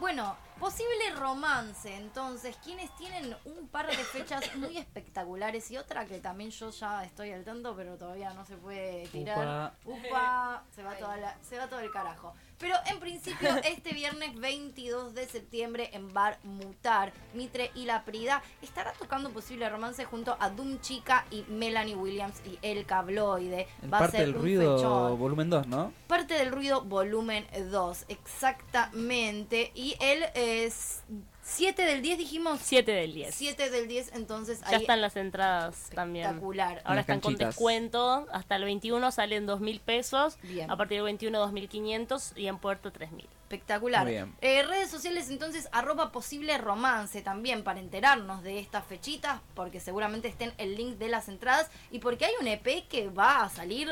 Speaker 2: Bueno, posible romance, entonces, quienes tienen un par de fechas muy espectaculares y otra que también yo ya estoy al tanto, pero todavía no se puede tirar. Upa, se va toda la- se va todo el carajo. Pero en principio, este viernes 22 de septiembre en Bar Mutar, Mitre y La Prida estará tocando posible romance junto a Doom Chica y Melanie Williams y El Cabloide.
Speaker 3: En
Speaker 2: Va a
Speaker 3: parte
Speaker 2: ser
Speaker 3: del
Speaker 2: un
Speaker 3: ruido,
Speaker 2: fechón.
Speaker 3: volumen 2, ¿no?
Speaker 2: Parte del ruido, volumen 2, exactamente. Y el es 7 del 10 dijimos.
Speaker 10: 7 del 10.
Speaker 2: 7 del 10, entonces
Speaker 10: Ya
Speaker 2: ahí
Speaker 10: están las entradas también.
Speaker 2: Espectacular.
Speaker 10: Ahora están con descuento. Hasta el 21 salen 2 mil pesos.
Speaker 2: Bien.
Speaker 10: A partir del 21, 2.500. Y en Puerto, 3.000.
Speaker 2: espectacular.
Speaker 3: Muy bien.
Speaker 2: Eh, redes sociales entonces, arroba posible romance también para enterarnos de estas fechitas, porque seguramente estén el link de las entradas y porque hay un EP que va a salir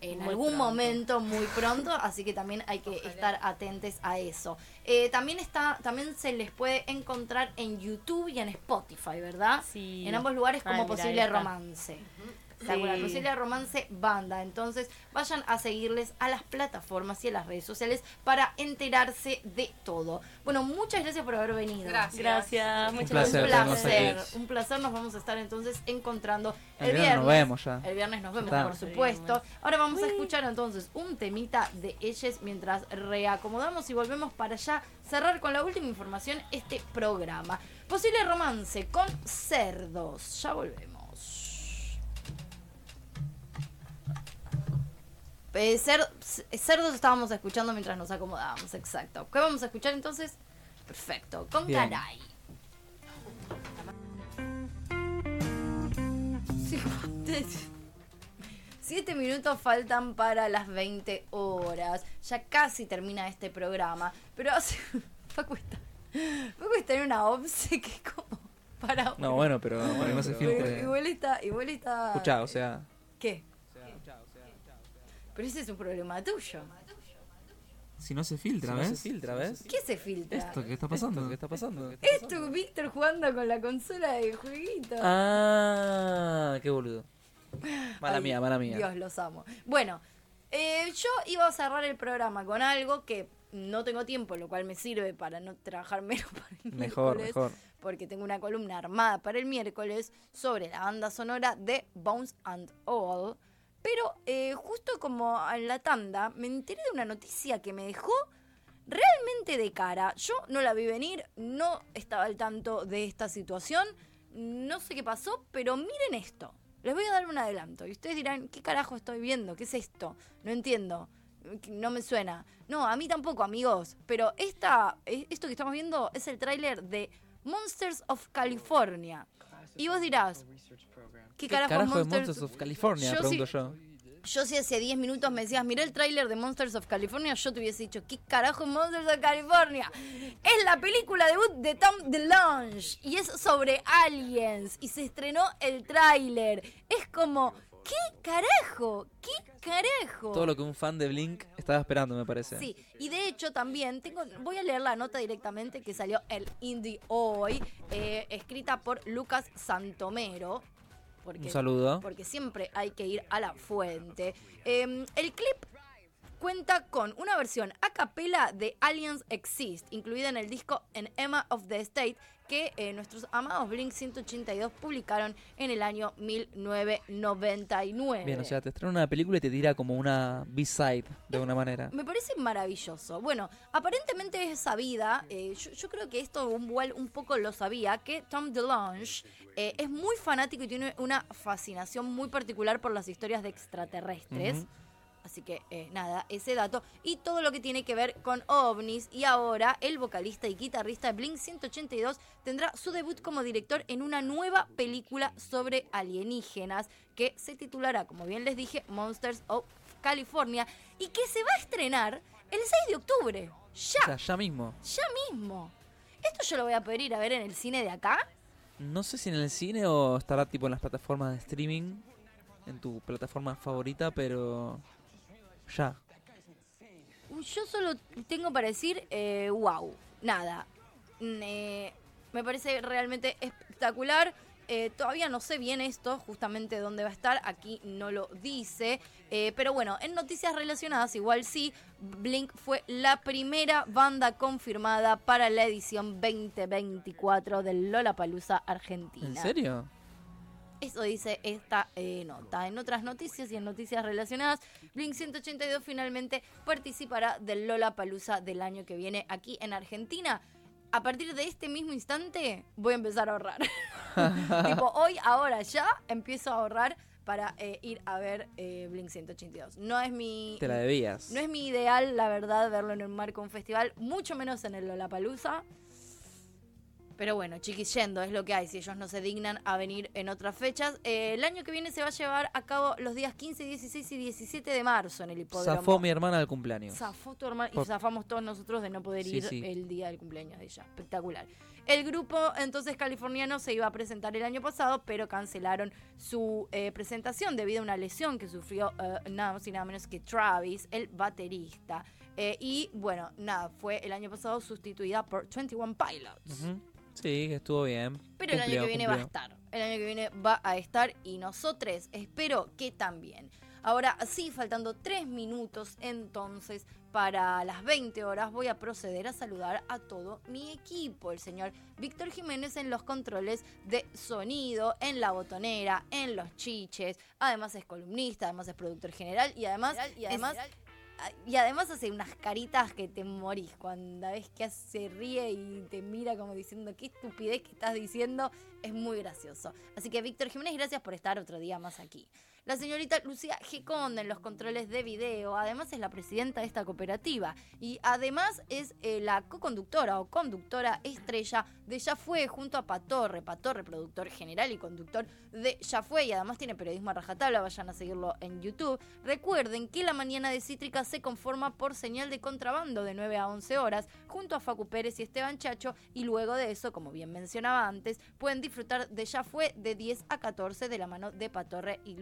Speaker 2: en
Speaker 10: Muy
Speaker 2: algún
Speaker 10: pronto.
Speaker 2: momento muy pronto, así que también hay que estar atentos a eso. Eh, también está, también se les puede encontrar en YouTube y en Spotify, ¿verdad?
Speaker 10: Sí.
Speaker 2: En ambos lugares como
Speaker 10: Ay, mira,
Speaker 2: posible romance. Espectacular,
Speaker 10: Sí.
Speaker 2: Posible Romance Banda. Entonces, vayan a seguirles a las plataformas y a las redes sociales para enterarse de todo. Bueno, muchas gracias por haber venido.
Speaker 11: Gracias.
Speaker 10: Gracias. Muchas
Speaker 3: placer
Speaker 2: Un placer, un placer. Nos vamos a estar entonces encontrando
Speaker 3: El
Speaker 2: el,
Speaker 3: viernes nos vemos ya.
Speaker 2: El viernes nos vemos,
Speaker 3: Está.
Speaker 2: por supuesto. Ahora vamos a escuchar entonces un temita de ellas mientras reacomodamos y volvemos para ya cerrar con la última información este programa. Posible romance con cerdos. Ya volvemos. Eh, cer- cerdos estábamos escuchando mientras nos acomodábamos, exacto. ¿Qué vamos a escuchar entonces? Perfecto, con
Speaker 3: Bien.
Speaker 2: Caray. Siete minutos faltan para las 20 horas. Ya casi termina este programa. Pero hace. Facu está. Facu está en una obse que como. Para.
Speaker 3: No, bueno, pero que no se filtre.
Speaker 2: Igual está. Igual está.
Speaker 3: Escuchá, o sea.
Speaker 2: ¿Qué? Pero ese es un problema tuyo.
Speaker 14: Si no se filtra,
Speaker 3: Si no
Speaker 14: ¿ves?
Speaker 3: se filtra, ¿ves?
Speaker 2: ¿Qué se filtra?
Speaker 14: Esto que está pasando.
Speaker 3: Esto que está pasando.
Speaker 2: Esto, Víctor jugando con la consola de jueguito.
Speaker 3: Ah, qué boludo. Mala
Speaker 2: Ay,
Speaker 3: mía, mala mía.
Speaker 2: Dios, los amo. Bueno, eh, yo iba a cerrar el programa con algo que no tengo tiempo, lo cual me sirve para no trabajar menos para el
Speaker 3: Mejor,
Speaker 2: miércoles,
Speaker 3: mejor.
Speaker 2: Porque tengo una columna armada para el miércoles sobre la banda sonora de Bones and All. Pero eh, justo como en la tanda, me enteré de una noticia que me dejó realmente de cara. Yo no la vi venir, no estaba al tanto de esta situación, no sé qué pasó, pero miren esto. Les voy a dar un adelanto y ustedes dirán, ¿qué carajo estoy viendo? ¿Qué es esto? No entiendo. No me suena. No, a mí tampoco, amigos. Pero esta, eh, esto que estamos viendo es el tráiler de Monsters of California. Y vos dirás, ¿qué
Speaker 3: ¿Qué
Speaker 2: carajo,
Speaker 3: carajo es
Speaker 2: Monsters?
Speaker 3: Monsters of California?
Speaker 2: Yo
Speaker 3: Pregunto
Speaker 2: sí-
Speaker 3: yo.
Speaker 2: Yo si hace 10 minutos me decías, mirá el tráiler de Monsters of California, yo te hubiese dicho, ¿qué carajo es Monsters of California? Es la película debut de Tom DeLonge y es sobre aliens y se estrenó el tráiler. Es como, ¿qué carajo? ¿Qué carajo?
Speaker 3: Todo lo que un fan de Blink estaba esperando, me parece.
Speaker 2: Sí, y de hecho también tengo, voy a leer la nota directamente que salió el Indie hoy, eh, escrita por Lucas Santomero. Porque,
Speaker 3: Un saludo.
Speaker 2: Porque siempre hay que ir a la fuente. Eh, el clip cuenta con una versión a capela de Aliens Exist, incluida en el disco En Emma of the State, que eh, nuestros amados Blink 182 publicaron en el año 1999.
Speaker 3: Bien, o sea, te estrena una película y te tira como una B-side, de alguna manera.
Speaker 2: Me parece maravilloso. Bueno, aparentemente es sabida, eh, yo, yo creo que esto un, igual un poco lo sabía, que Tom DeLonge eh, es muy fanático y tiene una fascinación muy particular por las historias de extraterrestres. Así que eh, nada, ese dato. Y todo lo que tiene que ver con ovnis. Y ahora el vocalista y guitarrista de Blink 182 tendrá su debut como director en una nueva película sobre alienígenas que se titulará, como bien les dije, Monsters of California. Y que se va a estrenar el 6 de octubre. Ya,
Speaker 3: O sea, ya mismo.
Speaker 2: ya mismo. Esto yo lo voy a poder ir a ver en el cine de acá.
Speaker 3: No sé si en el cine o estará tipo en las plataformas de streaming, en tu plataforma favorita, pero ya.
Speaker 2: Yo solo tengo para decir, eh, wow, nada. Mm, eh, me parece realmente espectacular. Eh, todavía no sé bien esto, justamente dónde va a estar, aquí no lo dice. Eh, pero bueno, en noticias relacionadas, igual sí, Blink fue la primera banda confirmada para la edición 2024 del Lollapalooza Argentina.
Speaker 3: ¿En serio?
Speaker 2: Eso dice esta eh, nota. En otras noticias y en noticias relacionadas, Blink 182 finalmente participará del Lola Palusa del año que viene aquí en Argentina. A partir de este mismo instante voy a empezar a ahorrar. tipo, hoy, ahora, ya empiezo a ahorrar para eh, ir a ver eh, Blink 182. No es mi.
Speaker 3: Te la debías.
Speaker 2: No es mi ideal, la verdad, verlo en el marco de un festival, mucho menos en el Lollapalooza. Pero bueno, chiquis, yendo, es lo que hay. Si ellos no se dignan a venir en otras fechas. Eh, el año que viene se va a llevar a cabo los días 15, 16 y 17 de marzo en el hipódromo.
Speaker 3: Zafó mi hermana del cumpleaños.
Speaker 2: Zafó tu hermana y zafamos todos nosotros de no poder
Speaker 3: Sí,
Speaker 2: ir
Speaker 3: sí.
Speaker 2: el día del cumpleaños de ella. Espectacular. El grupo entonces californiano se iba a presentar el año pasado, pero cancelaron su eh, presentación debido a una lesión que sufrió eh, nada más y nada menos que Travis, el baterista. Eh, y bueno, nada, fue el año pasado sustituida por 21 Pilots.
Speaker 3: Ujú. Sí, estuvo bien.
Speaker 2: Pero el año que viene va a estar. El año que viene va a estar y nosotros espero que también. Ahora sí, faltando tres minutos entonces para las 20 horas voy a proceder a saludar a todo mi equipo. El señor Víctor Jiménez en los controles de sonido, en la botonera, en los chiches. Además es columnista, además es productor general y además... Y además y además hace unas caritas que te morís cuando ves que se ríe y te mira como diciendo qué estupidez que estás diciendo. Es muy gracioso. Así que Víctor Jiménez, gracias por estar otro día más aquí. La señorita Lucía Giconda en los controles de video. Además es la presidenta de esta cooperativa. Y además es eh, la co-conductora o conductora estrella de Ya Fue junto a Patorre. Patorre, productor general y conductor de Ya Fue. Y además tiene periodismo a rajatabla. Vayan a seguirlo en YouTube. Recuerden que la mañana de Cítrica se conforma por señal de contrabando de 9 a 11 horas junto a Facu Pérez y Esteban Chacho. Y luego de eso, como bien mencionaba antes, pueden disfrutar de Ya Fue de 10 a 14 de la mano de Patorre y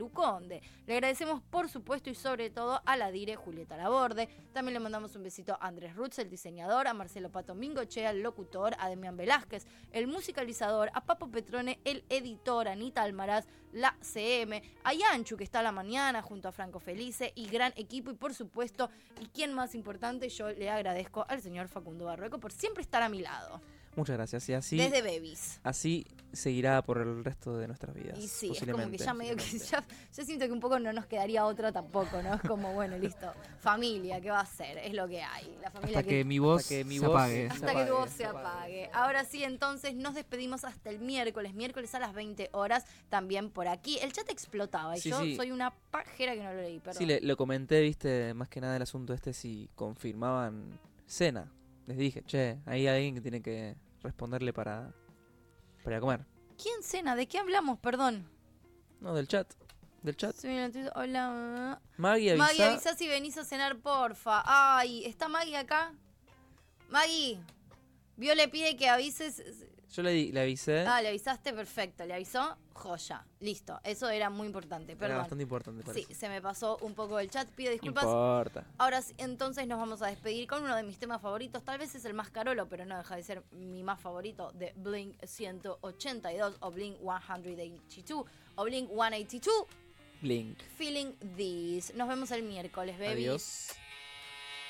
Speaker 2: Le agradecemos por supuesto y sobre todo a la dire Julieta Laborde. También le mandamos un besito a Andrés Rutz, el diseñador, a Marcelo Pato Mingochea, el locutor, a Demian Velázquez, el musicalizador, a Papo Petrone, el editor, a Anita Almaraz, la CM, a Yanchu que está a la mañana junto a Franco Felice y gran equipo y por supuesto, y quien más importante, yo le agradezco al señor Facundo Barrueco por siempre estar a mi lado.
Speaker 3: Muchas gracias. Y así,
Speaker 2: Desde Babies.
Speaker 3: así seguirá por el resto de nuestras vidas.
Speaker 2: Y sí, es como que ya medio que ya, yo siento que un poco no nos quedaría otra tampoco, ¿no? Es como, bueno, listo. Familia, ¿qué va a ser? Es lo que hay. La familia
Speaker 14: Hasta que mi voz
Speaker 3: Hasta que mi
Speaker 14: se
Speaker 3: voz
Speaker 14: apague.
Speaker 2: hasta que tu voz se apague. Ahora sí, entonces nos despedimos hasta el miércoles, miércoles a las 20 horas, también por aquí. El chat explotaba y
Speaker 3: Sí,
Speaker 2: yo
Speaker 3: sí.
Speaker 2: soy una pajera que no lo leí, perdón.
Speaker 3: Sí, le, lo comenté, viste, más que nada el asunto este si confirmaban cena. Les dije, che, hay alguien que tiene que responderle para, para comer.
Speaker 2: ¿Quién cena? ¿De qué hablamos? Perdón.
Speaker 3: No, del chat. Del chat.
Speaker 2: Sí, Hola.
Speaker 3: Maggie, avisa.
Speaker 2: Maggie, avisa si venís a cenar, porfa. Ay, ¿está Maggie acá? Maggie, Vio le pide que avises.
Speaker 3: Yo le, di- le avisé.
Speaker 2: Ah, le avisaste, perfecto. Le avisó, joya. Listo. Eso era muy importante.
Speaker 3: Era bastante importante, parece.
Speaker 2: Sí, se me pasó un poco el chat. Pido
Speaker 3: No
Speaker 2: disculpas.
Speaker 3: importa.
Speaker 2: Ahora sí, entonces nos vamos a despedir con uno de mis temas favoritos. Tal vez es el más carolo, pero no deja de ser mi más favorito de Blink 182 o Blink 182 o Blink 182.
Speaker 3: Blink.
Speaker 2: Feeling This. Nos vemos el miércoles, baby.
Speaker 3: Adiós.